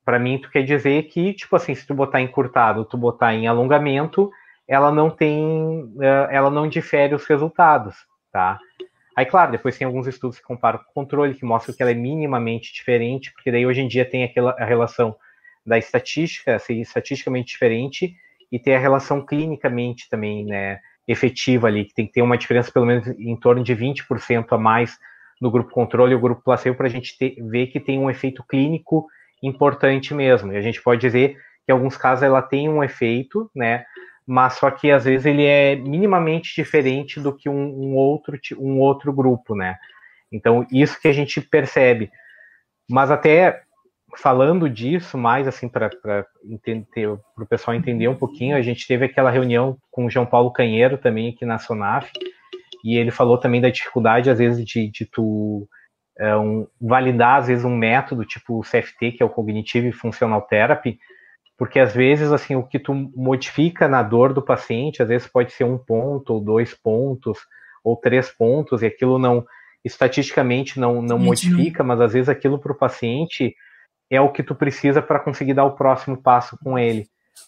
Para mim, tu quer dizer que, tipo assim, se tu botar encurtado, tu botar em alongamento, ela não tem, eh, ela não difere os resultados, tá? Aí, claro, depois tem alguns estudos que comparam com o controle, que mostram que ela é minimamente diferente, porque daí hoje em dia tem aquela a relação da estatística, ser estatisticamente diferente, e ter a relação clinicamente também, né, efetiva ali, que tem que ter uma diferença pelo menos em torno de 20% a mais no grupo controle e o grupo placebo para a gente ter, ver que tem um efeito clínico importante mesmo. E a gente pode dizer que em alguns casos ela tem um efeito, né, mas só que às vezes ele é minimamente diferente do que um, um, outro, um outro grupo, né? Então, isso que a gente percebe. Mas até falando disso, mais assim, para o pessoal entender um pouquinho, a gente teve aquela reunião com o João Paulo Canheiro também aqui na Sonaf, e ele falou também da dificuldade, às vezes, de, de tu é, um, validar, às vezes, um método tipo o CFT, que é o Cognitive Functional Therapy, porque às vezes assim o que tu modifica na dor do paciente às vezes pode ser um ponto ou dois pontos ou três pontos e aquilo não estatisticamente não, não modifica, mas às vezes aquilo para o paciente é o que tu precisa para conseguir dar o próximo passo com ele,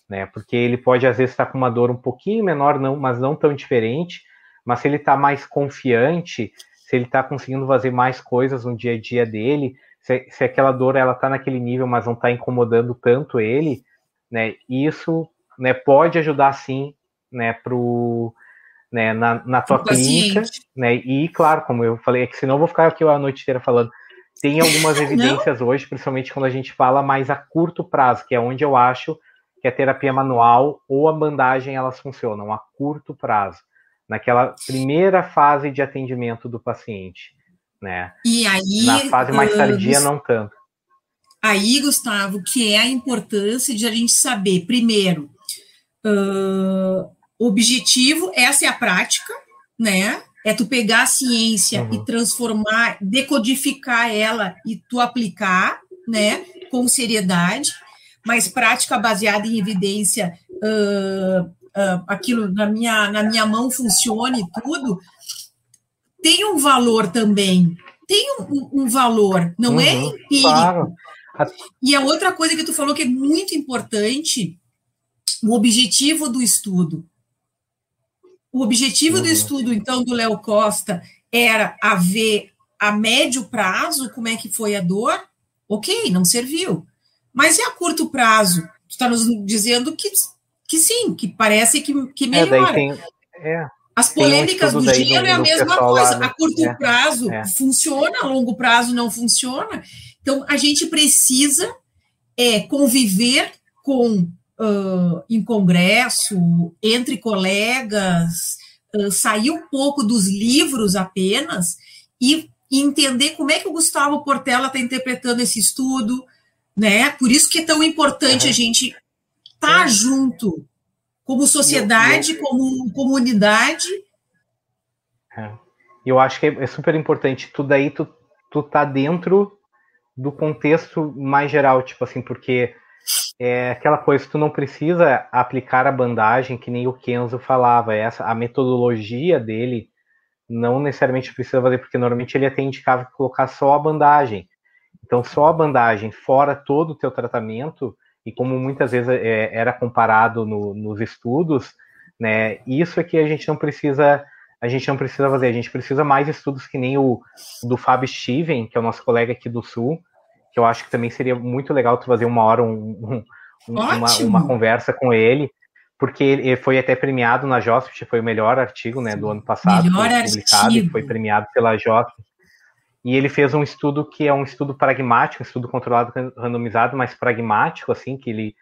né? Porque ele pode às vezes estar tá com uma dor um pouquinho menor, não, mas não tão diferente, mas se ele está mais confiante, se ele está conseguindo fazer mais coisas no dia a dia dele, se, se aquela dor ela está naquele nível, mas não está incomodando tanto ele, né? Isso, né, pode ajudar sim, né, pro né, na, na tua clínica, né? E claro, como eu falei, é que senão eu vou ficar aqui a noite inteira falando. Tem algumas evidências hoje, principalmente quando a gente fala mais a curto prazo, que é onde eu acho que a terapia manual ou a bandagem elas funcionam a curto prazo, naquela primeira fase de atendimento do paciente, né? E aí, na fase mais tardia uh, não tanto. Aí, Gustavo, que é a importância de a gente saber, primeiro, uh, objetivo, essa é a prática, né? É tu pegar a ciência uhum. e transformar, decodificar ela e tu aplicar, né? Com seriedade, mas prática baseada em evidência, uh, uh, aquilo na minha, na minha mão funcione e tudo, tem um valor também. Tem um, um valor, não é uhum, é empírico. Claro. E a outra coisa que tu falou que é muito importante, o objetivo do estudo. O objetivo uhum. do estudo, então, do Léo Costa era a ver a médio prazo como é que foi a dor. Ok, não serviu. Mas e a curto prazo? Tu está nos dizendo que, que sim, que parece que, que melhora. É, tem, é, As polêmicas um do gelo é a mesma coisa. Lá, a curto é, prazo é. funciona, a longo prazo não funciona. Então, a gente precisa é, conviver com uh, em congresso, entre colegas, uh, sair um pouco dos livros apenas e entender como é que o Gustavo Portela está interpretando esse estudo, né? Por isso que é tão importante uhum. a gente estar tá é. junto, como sociedade, eu, eu, como comunidade. É. Eu acho que é, super importante. Tudo aí tu, tu tá dentro do contexto mais geral, tipo assim, porque é aquela coisa, tu não precisa aplicar a bandagem que nem o Kenzo falava, essa a metodologia dele não necessariamente precisa fazer, porque normalmente ele até indicava colocar só a bandagem. Então, só a bandagem, fora todo o teu tratamento, e como muitas vezes é, era comparado no, nos estudos, né, isso é que a gente não precisa a gente não precisa fazer, a gente precisa mais estudos que nem o do Fábio Steven, que é o nosso colega aqui do Sul, que eu acho que também seria muito legal tu fazer uma hora um, um, uma, uma, conversa com ele, porque ele foi até premiado na JOSP, foi o melhor artigo né, do ano passado, melhor foi publicado artigo. e foi premiado pela JOSP. E ele fez um estudo que é um estudo pragmático, um estudo controlado, randomizado, mas pragmático, assim, que ele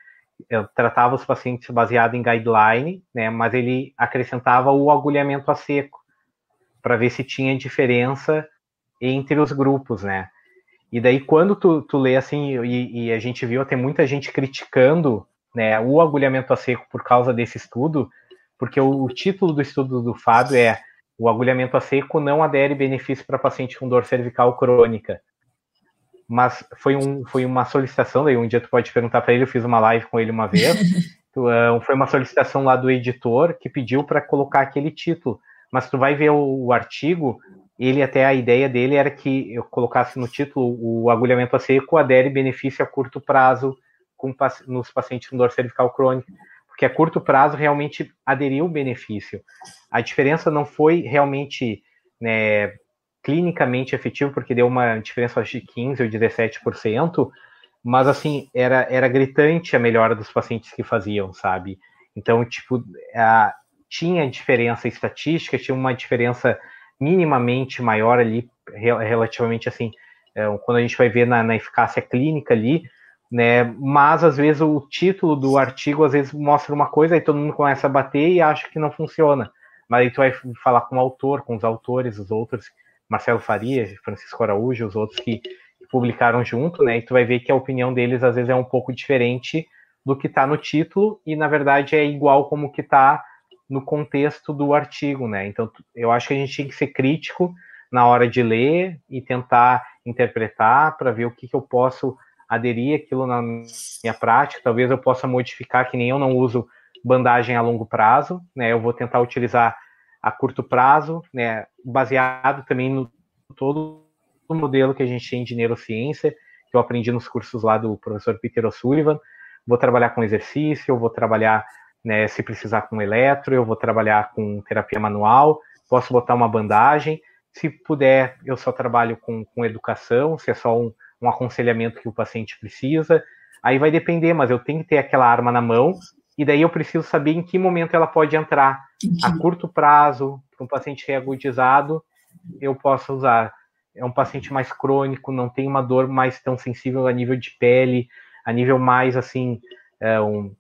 eh, tratava os pacientes baseado em guideline, né, mas ele acrescentava o agulhamento a seco, para ver se tinha diferença entre os grupos, né. E daí, quando tu, tu lê assim, e, e, a gente viu até muita gente criticando né, o agulhamento a seco por causa desse estudo, porque o, o título do estudo do Fábio é o agulhamento a seco não adere benefício para paciente com dor cervical crônica. Mas foi, um, foi uma solicitação, daí um dia tu pode perguntar para ele, eu fiz uma live com ele uma vez, uh, foi uma solicitação lá do editor que pediu para colocar aquele título. Mas tu vai ver o, o artigo, ele até a ideia dele era que eu colocasse no título o agulhamento a seco adere benefício a curto prazo com, nos pacientes com dor cervical crônica, porque a curto prazo realmente aderiu o benefício. A diferença não foi realmente né, clinicamente efetivo, porque deu uma diferença de 15 ou 17%, mas assim, era, era gritante a melhora dos pacientes que faziam, sabe? Então, tipo, a, tinha diferença estatística, tinha uma diferença minimamente maior ali, relativamente assim, é, quando a gente vai ver na, na, eficácia clínica ali, né? Mas às vezes o título do artigo às vezes mostra uma coisa, aí todo mundo começa a bater e acha que não funciona. Mas aí tu vai falar com o autor, com os autores, os outros, Marcelo Faria, Francisco Araújo, os outros que publicaram junto, né? E tu vai ver que a opinião deles às vezes é um pouco diferente do que está no título e na verdade é igual como que está no contexto do artigo, né? Então, eu acho que a gente tem que ser crítico na hora de ler e tentar interpretar para ver o que, que eu posso aderir aquilo na minha prática. Talvez eu possa modificar, que nem eu não uso bandagem a longo prazo, né? Eu vou tentar utilizar a curto prazo, né? Baseado também no todo o modelo que a gente tem de neurociência, que eu aprendi nos cursos lá do professor Peter O'Sullivan. Vou trabalhar com exercício, vou trabalhar né, se precisar com eletro, eu vou trabalhar com terapia manual, posso botar uma bandagem. Se puder, eu só trabalho com, com educação, se é só um, um aconselhamento que o paciente precisa. Aí vai depender, mas eu tenho que ter aquela arma na mão, e daí eu preciso saber em que momento ela pode entrar. A curto prazo, para um paciente reagudizado, eu posso usar. É um paciente mais crônico, não tem uma dor mais tão sensível a nível de pele, a nível mais assim, é um,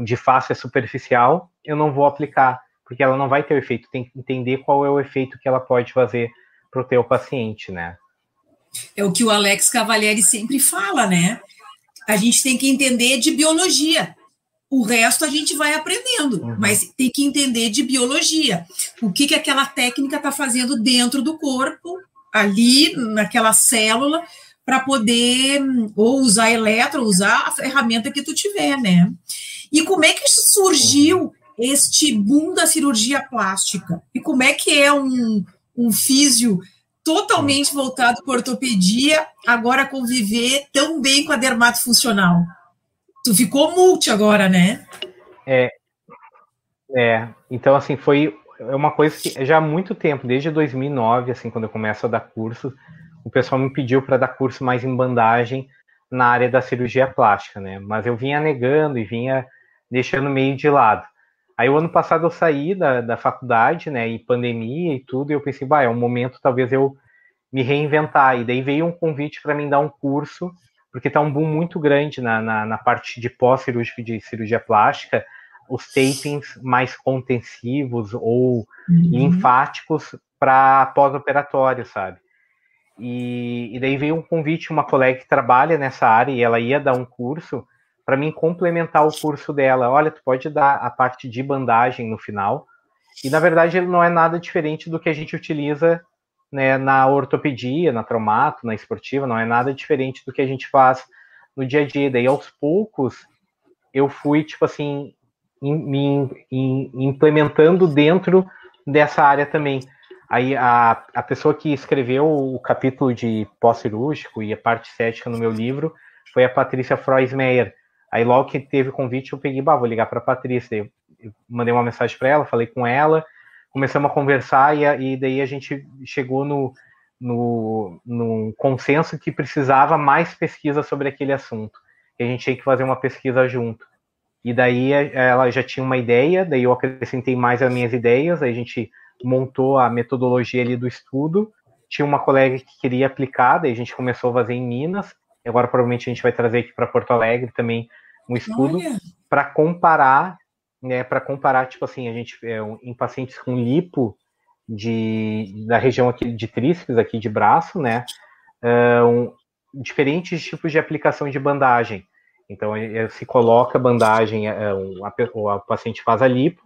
de face é superficial, eu não vou aplicar, porque ela não vai ter o efeito. Tem que entender qual é o efeito que ela pode fazer para o teu paciente, né? É o que o Alex Cavalieri sempre fala, né? A gente tem que entender de biologia. O resto a gente vai aprendendo, uhum. mas tem que entender de biologia. O que, que aquela técnica está fazendo dentro do corpo, ali, naquela célula, para poder ou usar eletro, usar a ferramenta que tu tiver, né? E como é que surgiu este boom da cirurgia plástica? E como é que é um, um físio totalmente voltado para ortopedia agora conviver tão bem com a dermatofuncional? Tu ficou multi agora, né? É, é. Então, assim, foi uma coisa que já há muito tempo, desde 2009, assim, quando eu começo a dar curso, o pessoal me pediu para dar curso mais em bandagem na área da cirurgia plástica, né? Mas eu vinha negando e vinha deixando meio de lado. Aí o ano passado eu saí da, da faculdade, né, e pandemia e tudo, e eu pensei, vai, é um momento talvez eu me reinventar. E daí veio um convite para mim dar um curso, porque tá um boom muito grande na, na, na parte de pós-cirúrgico de cirurgia plástica, os tapings mais contensivos ou uhum. linfáticos para pós-operatório, sabe? E, e, daí veio um convite, uma colega que trabalha nessa área e ela ia dar um curso para mim complementar o curso dela. Olha, tu pode dar a parte de bandagem no final. E na verdade ele não é nada diferente do que a gente utiliza né, na ortopedia, na traumato, na esportiva, não é nada diferente do que a gente faz no dia a dia. Daí aos poucos eu fui tipo assim me implementando dentro dessa área também. Aí a, a pessoa que escreveu o capítulo de pós-cirúrgico e a parte cética no meu livro foi a Patrícia Freusmeier. Aí logo que teve o convite, eu peguei, bah, vou ligar para a Patrícia. Eu, eu, mandei uma mensagem para ela, falei com ela, começamos a conversar e, e daí a gente chegou no, no, no, consenso que precisava mais pesquisa sobre aquele assunto. Que a gente tinha que fazer uma pesquisa junto. E daí ela já tinha uma ideia, daí eu acrescentei mais as minhas ideias, aí a gente montou a metodologia ali do estudo. Tinha uma colega que queria aplicar, daí a gente começou a fazer em Minas. Agora provavelmente a gente vai trazer aqui para Porto Alegre também um estudo para comparar, né, para comparar, tipo assim, a gente é, em pacientes com lipo de, da região aqui de tríceps, aqui de braço, né, um, diferentes tipos de aplicação de bandagem. Então, se coloca bandagem, um, a, o paciente faz a lipo,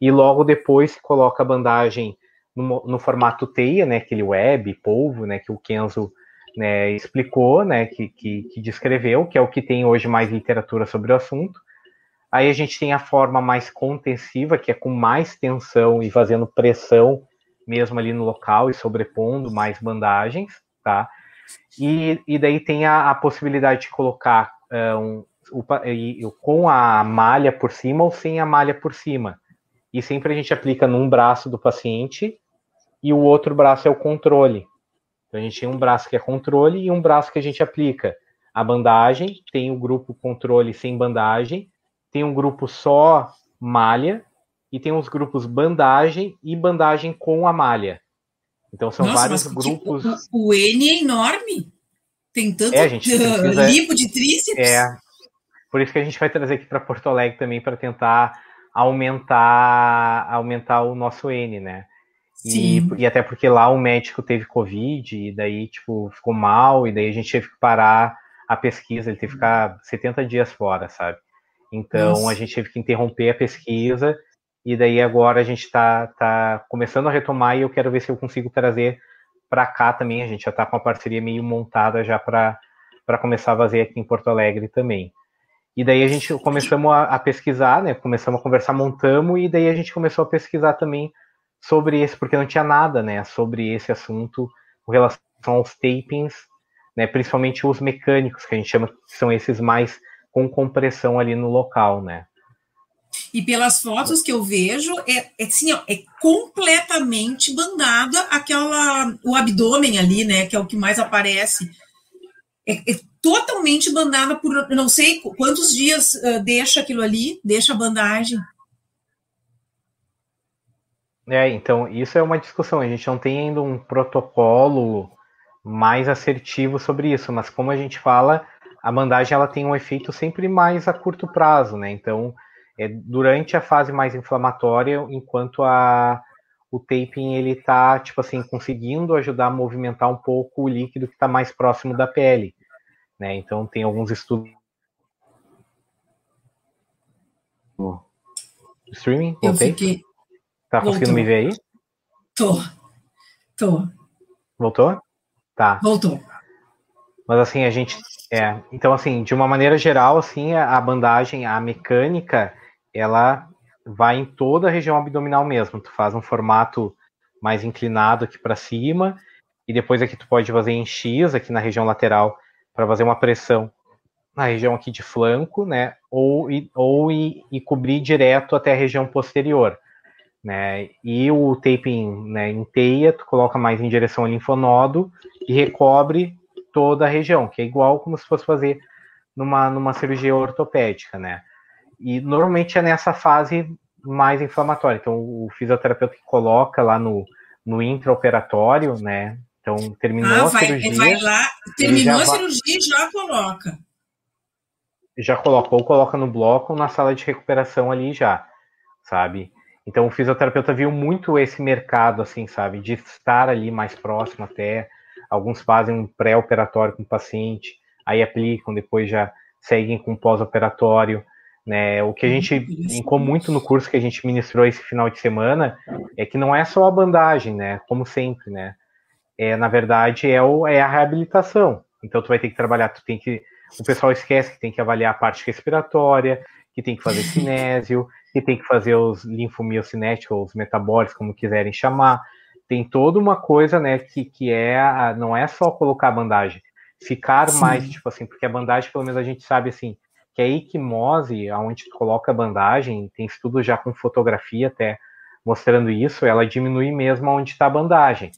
e logo depois se coloca a bandagem no, no formato teia, né, aquele web, polvo, né, que o Kenzo né, explicou, né, que, que, que, descreveu, que é o que tem hoje mais literatura sobre o assunto. Aí a gente tem a forma mais contensiva, que é com mais tensão e fazendo pressão mesmo ali no local e sobrepondo mais bandagens, tá? E, e daí tem a, a possibilidade de colocar uh, um, o, com a malha por cima ou sem a malha por cima. E sempre a gente aplica num braço do paciente e o outro braço é o controle, então a gente tem um braço que é controle e um braço que a gente aplica a bandagem, tem o grupo controle sem bandagem, tem um grupo só malha e tem os grupos bandagem e bandagem com a malha. Então são Nossa, vários grupos. O, o, N é enorme. Tem tanto é, gente precisa... lipo de tríceps. É. Por isso que a gente vai trazer aqui para Porto Alegre também para tentar aumentar aumentar o nosso N, né? E, e, até porque lá o médico teve Covid, e daí, tipo, ficou mal, e daí a gente teve que parar a pesquisa, ele teve que ficar 70 dias fora, sabe? Então Nossa. a gente teve que interromper a pesquisa, e daí agora a gente está tá começando a retomar, e eu quero ver se eu consigo trazer para cá também. A gente já está com a parceria meio montada já para começar a fazer aqui em Porto Alegre também. E daí a gente começamos a, a pesquisar, né? Começamos a conversar, montamos, e daí a gente começou a pesquisar também sobre esse, porque não tinha nada, né, sobre esse assunto com relação aos tapings, né, principalmente os mecânicos, que a gente chama que são esses mais com compressão ali no local, né. E pelas fotos que eu vejo, é, é assim, ó, é completamente bandada aquela o abdômen ali, né, que é o que mais aparece. É, é totalmente bandada por não sei quantos dias uh, deixa aquilo ali, deixa a bandagem. É, então, isso é uma discussão. A gente não tem ainda um protocolo mais assertivo sobre isso, mas como a gente fala, a bandagem ela tem um efeito sempre mais a curto prazo, né? Então, é durante a fase mais inflamatória, enquanto a, o taping ele tá, tipo assim, conseguindo ajudar a movimentar um pouco o líquido que está mais próximo da pele, né? Então, tem alguns estudos streaming? Eu fiquei, Tá conseguindo Voltou. me ver aí? Tô. Tô. Voltou? Tá. Voltou. Mas assim, a gente. É, então, assim, de uma maneira geral, assim, a bandagem, a mecânica, ela vai em toda a região abdominal mesmo. Tu faz um formato mais inclinado aqui para cima, e depois aqui tu pode fazer em X, aqui na região lateral, para fazer uma pressão na região aqui de flanco, né? Ou, ou e, e cobrir direto até a região posterior né? E o taping né, em teia, tu coloca mais em direção ao linfonodo e recobre toda a região, que é igual como se fosse fazer numa, numa cirurgia ortopédica, né? E normalmente é nessa fase mais inflamatória. Então, o fisioterapeuta que coloca lá no, no intraoperatório, né? Então, terminou ah, vai, a cirurgia. Vai lá, terminou a cirurgia e já coloca. Já coloca, ou coloca no bloco ou na sala de recuperação ali já, sabe? Então, o fisioterapeuta viu muito esse mercado, assim, sabe? De estar ali mais próximo até. Alguns fazem um pré-operatório com o paciente, aí aplicam, depois já seguem com pós-operatório. Né? O que a gente brincou muito no curso que a gente ministrou esse final de semana é que não é só a bandagem, né? Como sempre, né? É, na verdade, é, o, é a reabilitação. Então, tu vai ter que trabalhar, tu tem que. O pessoal esquece que tem que avaliar a parte respiratória, que tem que fazer cinésio, que tem que fazer os linfomiocinéticos, os metabólicos, como quiserem chamar. Tem toda uma coisa, né, que, que é, a, não é só colocar a bandagem, ficar Sim. mais, tipo assim, porque a bandagem, pelo menos a gente sabe, assim, que a equimose, aonde tu coloca a bandagem, tem estudos já com fotografia até mostrando isso, ela diminui mesmo onde está a bandagem.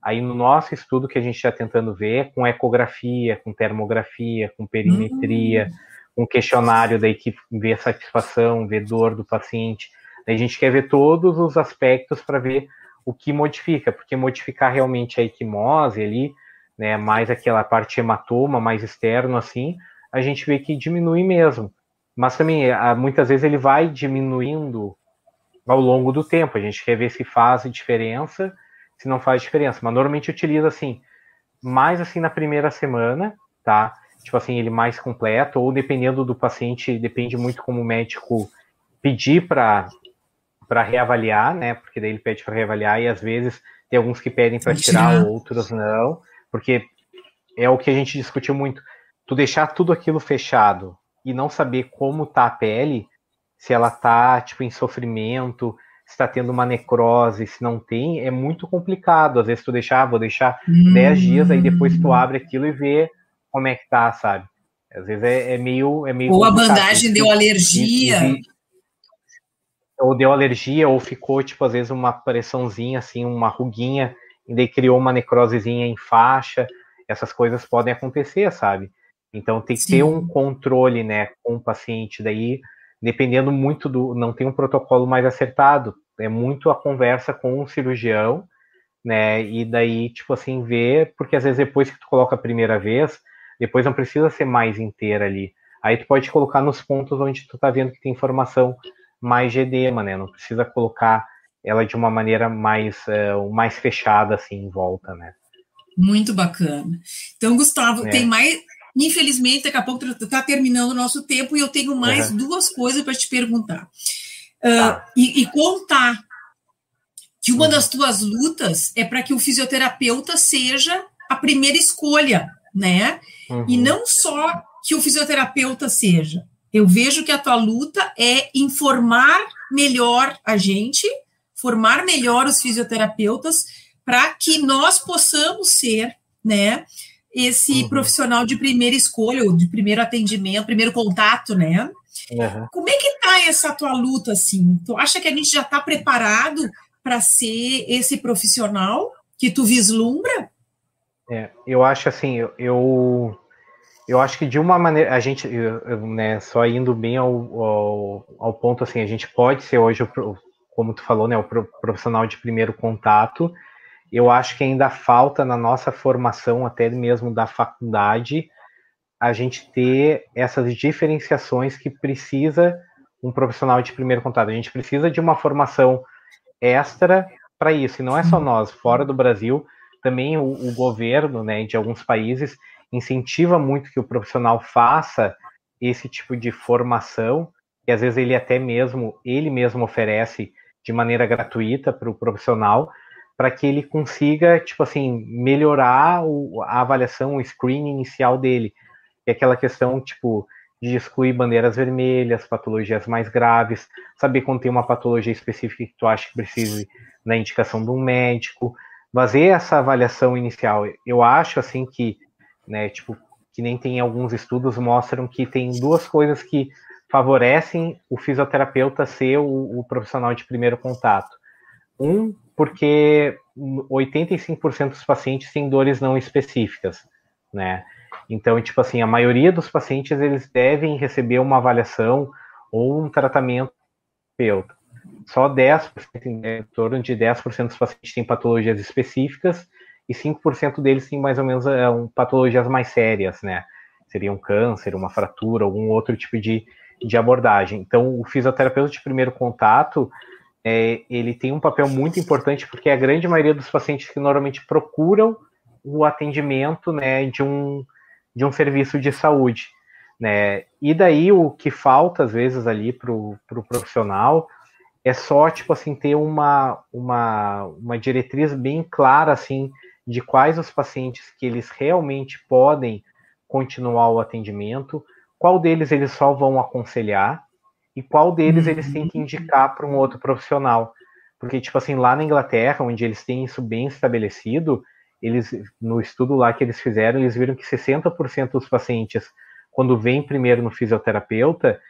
Aí no nosso estudo que a gente está tentando ver, com ecografia, com termografia, com perimetria, uhum. um questionário da equipe ver satisfação, ver dor do paciente, a gente quer ver todos os aspectos para ver o que modifica, porque modificar realmente a equimose ali, né, mais aquela parte hematoma, mais externo assim, a gente vê que diminui mesmo. Mas também, muitas vezes, ele vai diminuindo ao longo do tempo. A gente quer ver se faz diferença, se não faz diferença. Mas normalmente utiliza assim, mais assim na primeira semana, tá? Tipo assim, ele mais completo, ou dependendo do paciente, depende muito como o médico pedir para para reavaliar, né? Porque daí ele pede para reavaliar e às vezes tem alguns que pedem para tirar, outros não, porque é o que a gente discutiu muito tu deixar tudo aquilo fechado e não saber como tá a pele, se ela tá, tipo, em sofrimento, se está tendo uma necrose, se não tem, é muito complicado. Às vezes tu deixar, ah, vou deixar 10 hum. dias, aí depois tu abre aquilo e vê como é que tá, sabe? Às vezes é, é meio, é meio. Ou a bandagem deu alergia. E, e, ou deu alergia, ou ficou, tipo, às vezes uma pressãozinha, assim, uma ruguinha, e daí criou uma necrosezinha em faixa. Essas coisas podem acontecer, sabe? Então tem que Sim. ter um controle, né, com o paciente. Daí, dependendo muito do, não tem um protocolo mais acertado. É muito a conversa com o cirurgião, né? E daí, tipo assim, ver, porque às vezes depois que tu coloca a primeira vez, depois não precisa ser mais inteira ali. Aí tu pode colocar nos pontos onde tu tá vendo que tem informação mais edema, né? Não precisa colocar ela de uma maneira mais, uh, mais fechada assim em volta, né? Muito bacana. Então, Gustavo, é. tem mais Infelizmente, daqui a pouco está terminando o nosso tempo e eu tenho mais uhum. duas coisas para te perguntar. Uh, e, e, contar que uma uhum. das tuas lutas é para que o fisioterapeuta seja a primeira escolha, né? Uhum. E não só que o fisioterapeuta seja. Eu vejo que a tua luta é informar melhor a gente, formar melhor os fisioterapeutas, para que nós possamos ser, né? esse uhum. profissional de primeira escolha, ou de primeiro atendimento, primeiro contato, né? Uhum. Como é que tá essa tua luta, assim? Tu acha que a gente já está preparado para ser esse profissional que tu vislumbra? É, eu acho assim, eu, eu acho que de uma maneira, a gente, né, só indo bem ao, ao, ao ponto, assim, a gente pode ser hoje, como tu falou, né, o profissional de primeiro contato, eu acho que ainda falta na nossa formação, até mesmo da faculdade, a gente ter essas diferenciações que precisa um profissional de primeiro contato. A gente precisa de uma formação extra para isso, e não é só nós, fora do Brasil, também o, o governo né, de alguns países incentiva muito que o profissional faça esse tipo de formação, e às vezes ele até mesmo, ele mesmo oferece de maneira gratuita para o profissional, para que ele consiga, tipo assim, melhorar o, a avaliação, o screening inicial dele. É aquela questão, tipo, de excluir bandeiras vermelhas, patologias mais graves, saber quando tem uma patologia específica que tu acha que precise da indicação de um médico, fazer essa avaliação inicial. Eu acho, assim, que, né, tipo, que nem tem alguns estudos mostram que tem duas coisas que favorecem o fisioterapeuta ser o, o profissional de primeiro contato. Um, porque 85% dos pacientes têm dores não específicas, né? Então, tipo assim, a maioria dos pacientes eles devem receber uma avaliação ou um tratamento terapeuta. só 10%, em torno de 10% dos pacientes têm patologias específicas e 5% deles têm mais ou menos é, um, patologias mais sérias, né? Seria um câncer, uma fratura, algum outro tipo de, de abordagem. Então, o fisioterapeuta de primeiro contato, é, ele tem um papel muito importante porque a grande maioria dos pacientes que normalmente procuram o atendimento, né, de um, de um serviço de saúde, né? E daí o que falta às vezes ali para o pro profissional é só tipo assim ter uma, uma, uma diretriz bem clara assim de quais os pacientes que eles realmente podem continuar o atendimento, qual deles eles só vão aconselhar e qual deles eles têm que indicar para um outro profissional. Porque, tipo assim, lá na Inglaterra, onde eles têm isso bem estabelecido, eles no estudo lá que eles fizeram, eles viram que 60% dos pacientes, quando vêm primeiro no fisioterapeuta,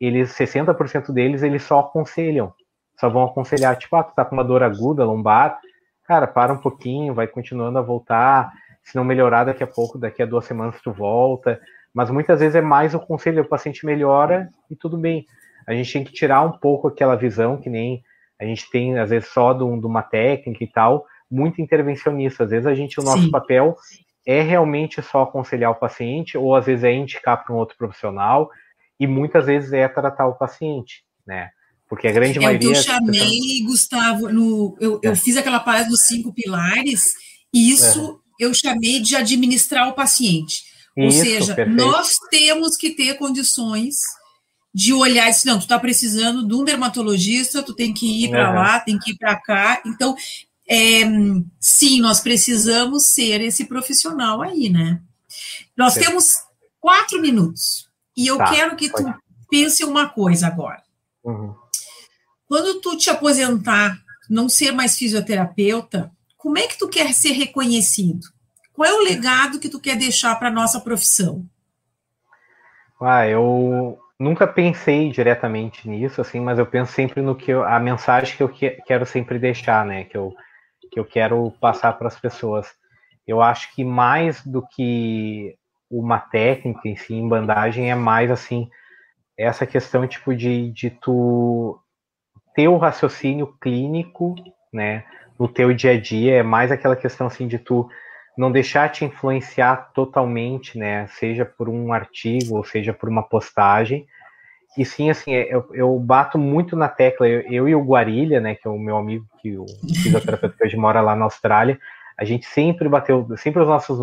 eles 60% deles eles só aconselham. Só vão aconselhar, tipo, ah, tu tá com uma dor aguda, lombar, cara, para um pouquinho, vai continuando a voltar. Se não melhorar daqui a pouco, daqui a duas semanas tu volta. Mas muitas vezes é mais o conselho, o paciente melhora e tudo bem. A gente tem que tirar um pouco aquela visão que nem a gente tem, às vezes, só de, uma técnica e tal, muito intervencionista. Às vezes a gente, o nosso Sim. papel é realmente só aconselhar o paciente, ou às vezes é indicar para um outro profissional, e muitas vezes é tratar o paciente, né? Porque a grande é maioria. O que eu chamei, Gustavo, no, eu, é. eu fiz aquela palestra dos cinco pilares, e isso é. eu chamei de administrar o paciente. Ou isso, seja, perfeito. nós temos que ter condições de olhar e dizer, não, tu está precisando de um dermatologista, tu tem que ir para uhum. lá, tem que ir para cá. Então, é, sim, nós precisamos ser esse profissional aí, né? Nós sim. temos quatro minutos e eu tá, quero que tu pense uma coisa agora. Uhum. Quando tu te aposentar, não ser mais fisioterapeuta, como é que tu quer ser reconhecido? Qual é o legado que tu quer deixar para nossa profissão? Ah, eu nunca pensei diretamente nisso, assim, mas eu penso sempre no que eu, a mensagem que eu que, quero sempre deixar, né? Que eu, que eu quero passar para as pessoas. Eu acho que mais do que uma técnica em si, em bandagem, é mais assim essa questão tipo de, de tu ter o raciocínio clínico, né, no teu dia a dia, é mais aquela questão assim de tu não deixar te influenciar totalmente, né, seja por um artigo ou seja por uma postagem. E sim, assim, eu, eu bato muito na tecla, eu, eu, e o Guarilha, né, que é o meu amigo, que o fisioterapeuta que hoje mora lá na Austrália, a gente sempre bateu, sempre os nossos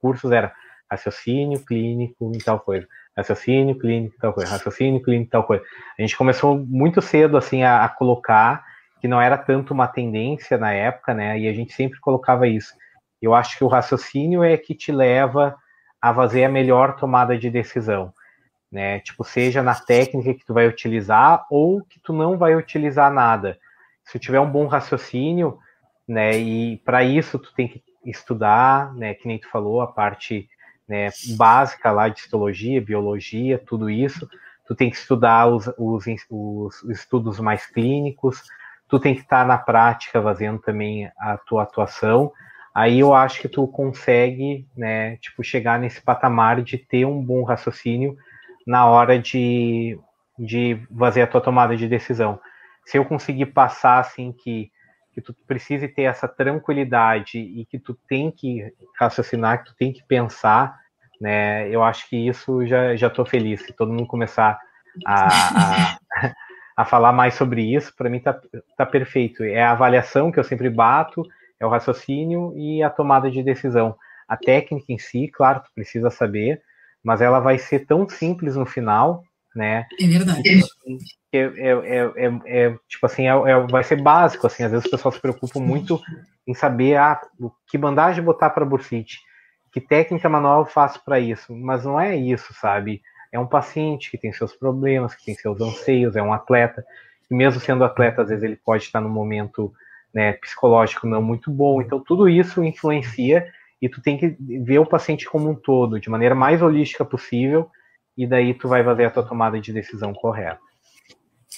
cursos era raciocínio clínico e tal coisa raciocínio clínico, tal coisa, raciocínio clínico, tal coisa. A gente começou muito cedo, assim, a, a, colocar, que não era tanto uma tendência na época, né, e a gente sempre colocava isso. Eu acho que o raciocínio é que te leva a fazer a melhor tomada de decisão, né, tipo, seja na técnica que tu vai utilizar ou que tu não vai utilizar nada. Se tiver um bom raciocínio, né, e para isso tu tem que estudar, né, que nem tu falou, a parte né, básica lá de histologia, biologia, tudo isso. Tu tem que estudar os, os, os estudos mais clínicos, tu tem que estar na prática fazendo também a tua atuação. Aí eu acho que tu consegue, né, tipo, chegar nesse patamar de ter um bom raciocínio na hora de, de fazer a tua tomada de decisão. Se eu conseguir passar assim que que tu precise ter essa tranquilidade e que tu tem que raciocinar, que tu tem que pensar, né? Eu acho que isso já já estou feliz. Se todo mundo começar a, a, a falar mais sobre isso, para mim tá, tá perfeito. É a avaliação que eu sempre bato, é o raciocínio e a tomada de decisão. A técnica em si, claro, tu precisa saber, mas ela vai ser tão simples no final, né? É verdade. É, é, é, é tipo assim, vai ser básico, assim, às vezes o pessoal se preocupa muito em saber ah, que bandagem botar para bursite que técnica manual eu faço para isso? Mas não é isso, sabe? É um paciente que tem seus problemas, que tem seus anseios, é um atleta, e mesmo sendo atleta, às vezes ele pode estar num momento né, psicológico não muito bom. Então, tudo isso influencia e tu tem que ver o paciente como um todo, de maneira mais holística possível, e daí tu vai fazer a tua tomada de decisão correta.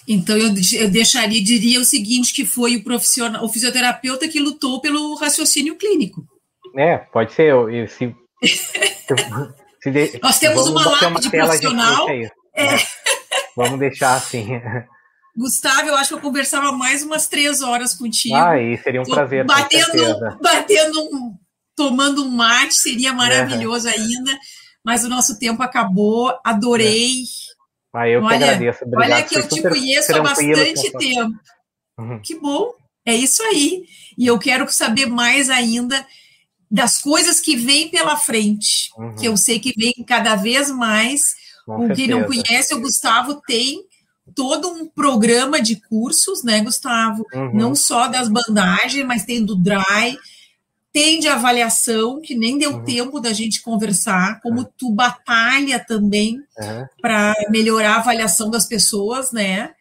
Então eu, eu deixaria, diria o seguinte, que foi o profissional, o fisioterapeuta que lutou pelo raciocínio clínico. É, pode ser. Eu, eu se, se de, Nós temos uma lápide profissional. É. É. Vamos deixar assim. Gustavo, eu acho que eu conversava mais umas três horas contigo. Ah, e seria um prazer. Batendo, batendo um, tomando um mate, seria maravilhoso uhum. ainda. Mas o nosso tempo acabou. Adorei. É. Ah, eu olha, que agradeço. Obrigado. Olha que eu te conheço há bastante tempo. Uhum. Que bom. É isso aí. E eu quero saber mais ainda das coisas que vêm pela frente, uhum. que eu sei que vem cada vez mais. Com o que não conhece, o Gustavo tem todo um programa de cursos, né, Gustavo? Uhum. Não só das bandagens, mas tem do dry, tem de avaliação, que nem deu uhum. tempo da gente conversar, como uhum. tu batalha também uhum. para melhorar a avaliação das pessoas, né?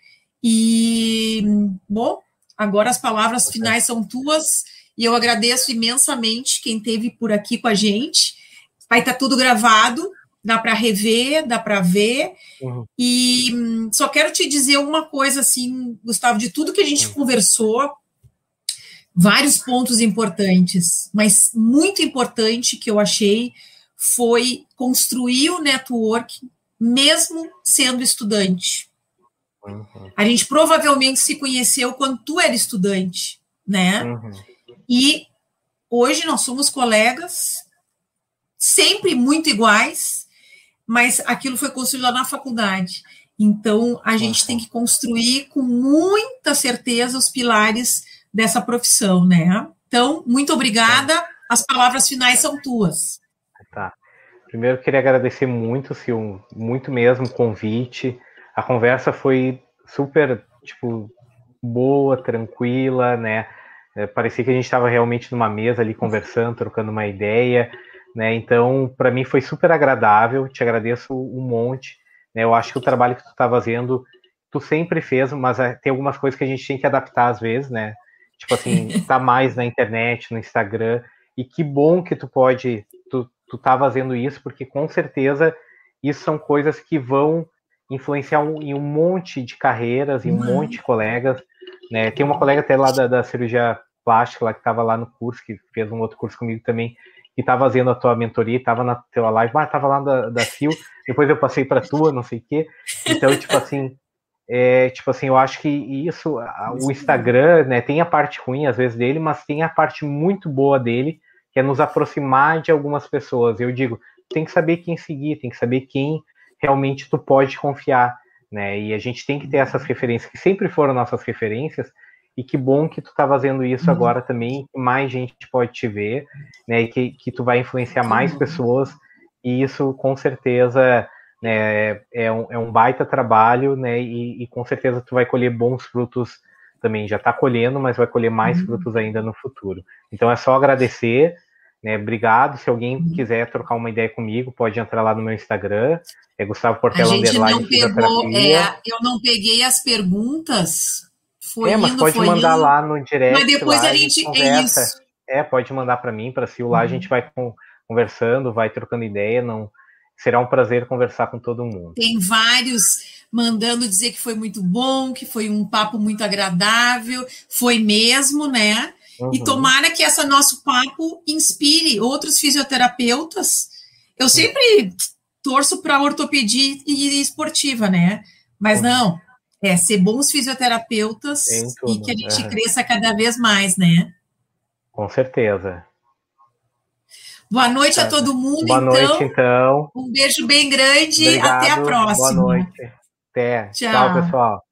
E, bom, agora as palavras finais são tuas, e eu agradeço imensamente quem esteve por aqui com a gente. Vai estar tá tudo gravado, dá para rever, dá para ver. Uhum. E hum, só quero te dizer uma coisa, assim, Gustavo, de tudo que a gente uhum. conversou, vários pontos importantes, mas muito importante que eu achei foi construir o network mesmo sendo estudante. Uhum. A gente provavelmente se conheceu quando tu era estudante, né? Uhum. E hoje nós somos colegas, sempre muito iguais, mas aquilo foi construído lá na faculdade. Então, a gente tem que construir com muita certeza os pilares dessa profissão, né? Então, muito obrigada. As palavras finais são tuas. Tá. Primeiro, queria agradecer muito, Sil, muito mesmo o convite. A conversa foi super, tipo, boa, tranquila, né? É, parecia que a gente estava realmente numa mesa ali conversando, trocando uma ideia. Né? Então, para mim foi super agradável, te agradeço um monte. Né? Eu acho que o trabalho que tu está fazendo, tu sempre fez, mas é, tem algumas coisas que a gente tem que adaptar às vezes, né? Tipo assim, tá mais na internet, no Instagram, e que bom que tu pode, tu, tu tá fazendo isso, porque com certeza isso são coisas que vão influenciar um, em um monte de carreiras, em um monte de colegas, né? Tem uma colega até lá da, da cirurgia plástica, lá que estava lá no curso, que fez um outro curso comigo também, que estava fazendo a tua mentoria, estava na tua live, mas estava lá da, da Sil, depois eu passei para tua, não sei o quê. Então, tipo assim, é, tipo assim, eu acho que isso, o Instagram, né, tem a parte ruim às vezes dele, mas tem a parte muito boa dele, que é nos aproximar de algumas pessoas. Eu digo, tem que saber quem seguir, tem que saber quem realmente tu pode confiar, né? E a gente tem que ter essas referências que sempre foram nossas referências, e que bom que tu tá fazendo isso uhum. agora também, que mais gente pode te ver, né, e que, que tu vai influenciar mais pessoas, e isso com certeza né, é, um, é um baita trabalho, né, e, e, com certeza tu vai colher bons frutos também, já tá colhendo, mas vai colher mais uhum. frutos ainda no futuro. Então é só agradecer, né, obrigado, se alguém uhum. quiser trocar uma ideia comigo, pode entrar lá no meu Instagram, é Gustavo Portela A gente não pegou, é, eu não peguei as perguntas, foi é, mas indo, pode mandar indo. lá no direct. Mas depois lá, a gente. A gente é isso. É, pode mandar para mim, para Sil lá, uhum. a gente vai conversando, vai trocando ideia. Não, será um prazer conversar com todo mundo. Tem vários mandando dizer que foi muito bom, que foi um papo muito agradável, foi mesmo, né? Uhum. E tomara que esse nosso papo inspire outros fisioterapeutas. Eu sempre torço para ortopedia e esportiva, né? Mas uhum. não, é ser bons fisioterapeutas e que a gente uhum. cresça cada vez mais, né? Com certeza. Boa noite a todo mundo. Boa então. noite, então. Um beijo bem grande. Obrigado. Até a próxima. Boa noite. Até. Tchau, Tchau pessoal.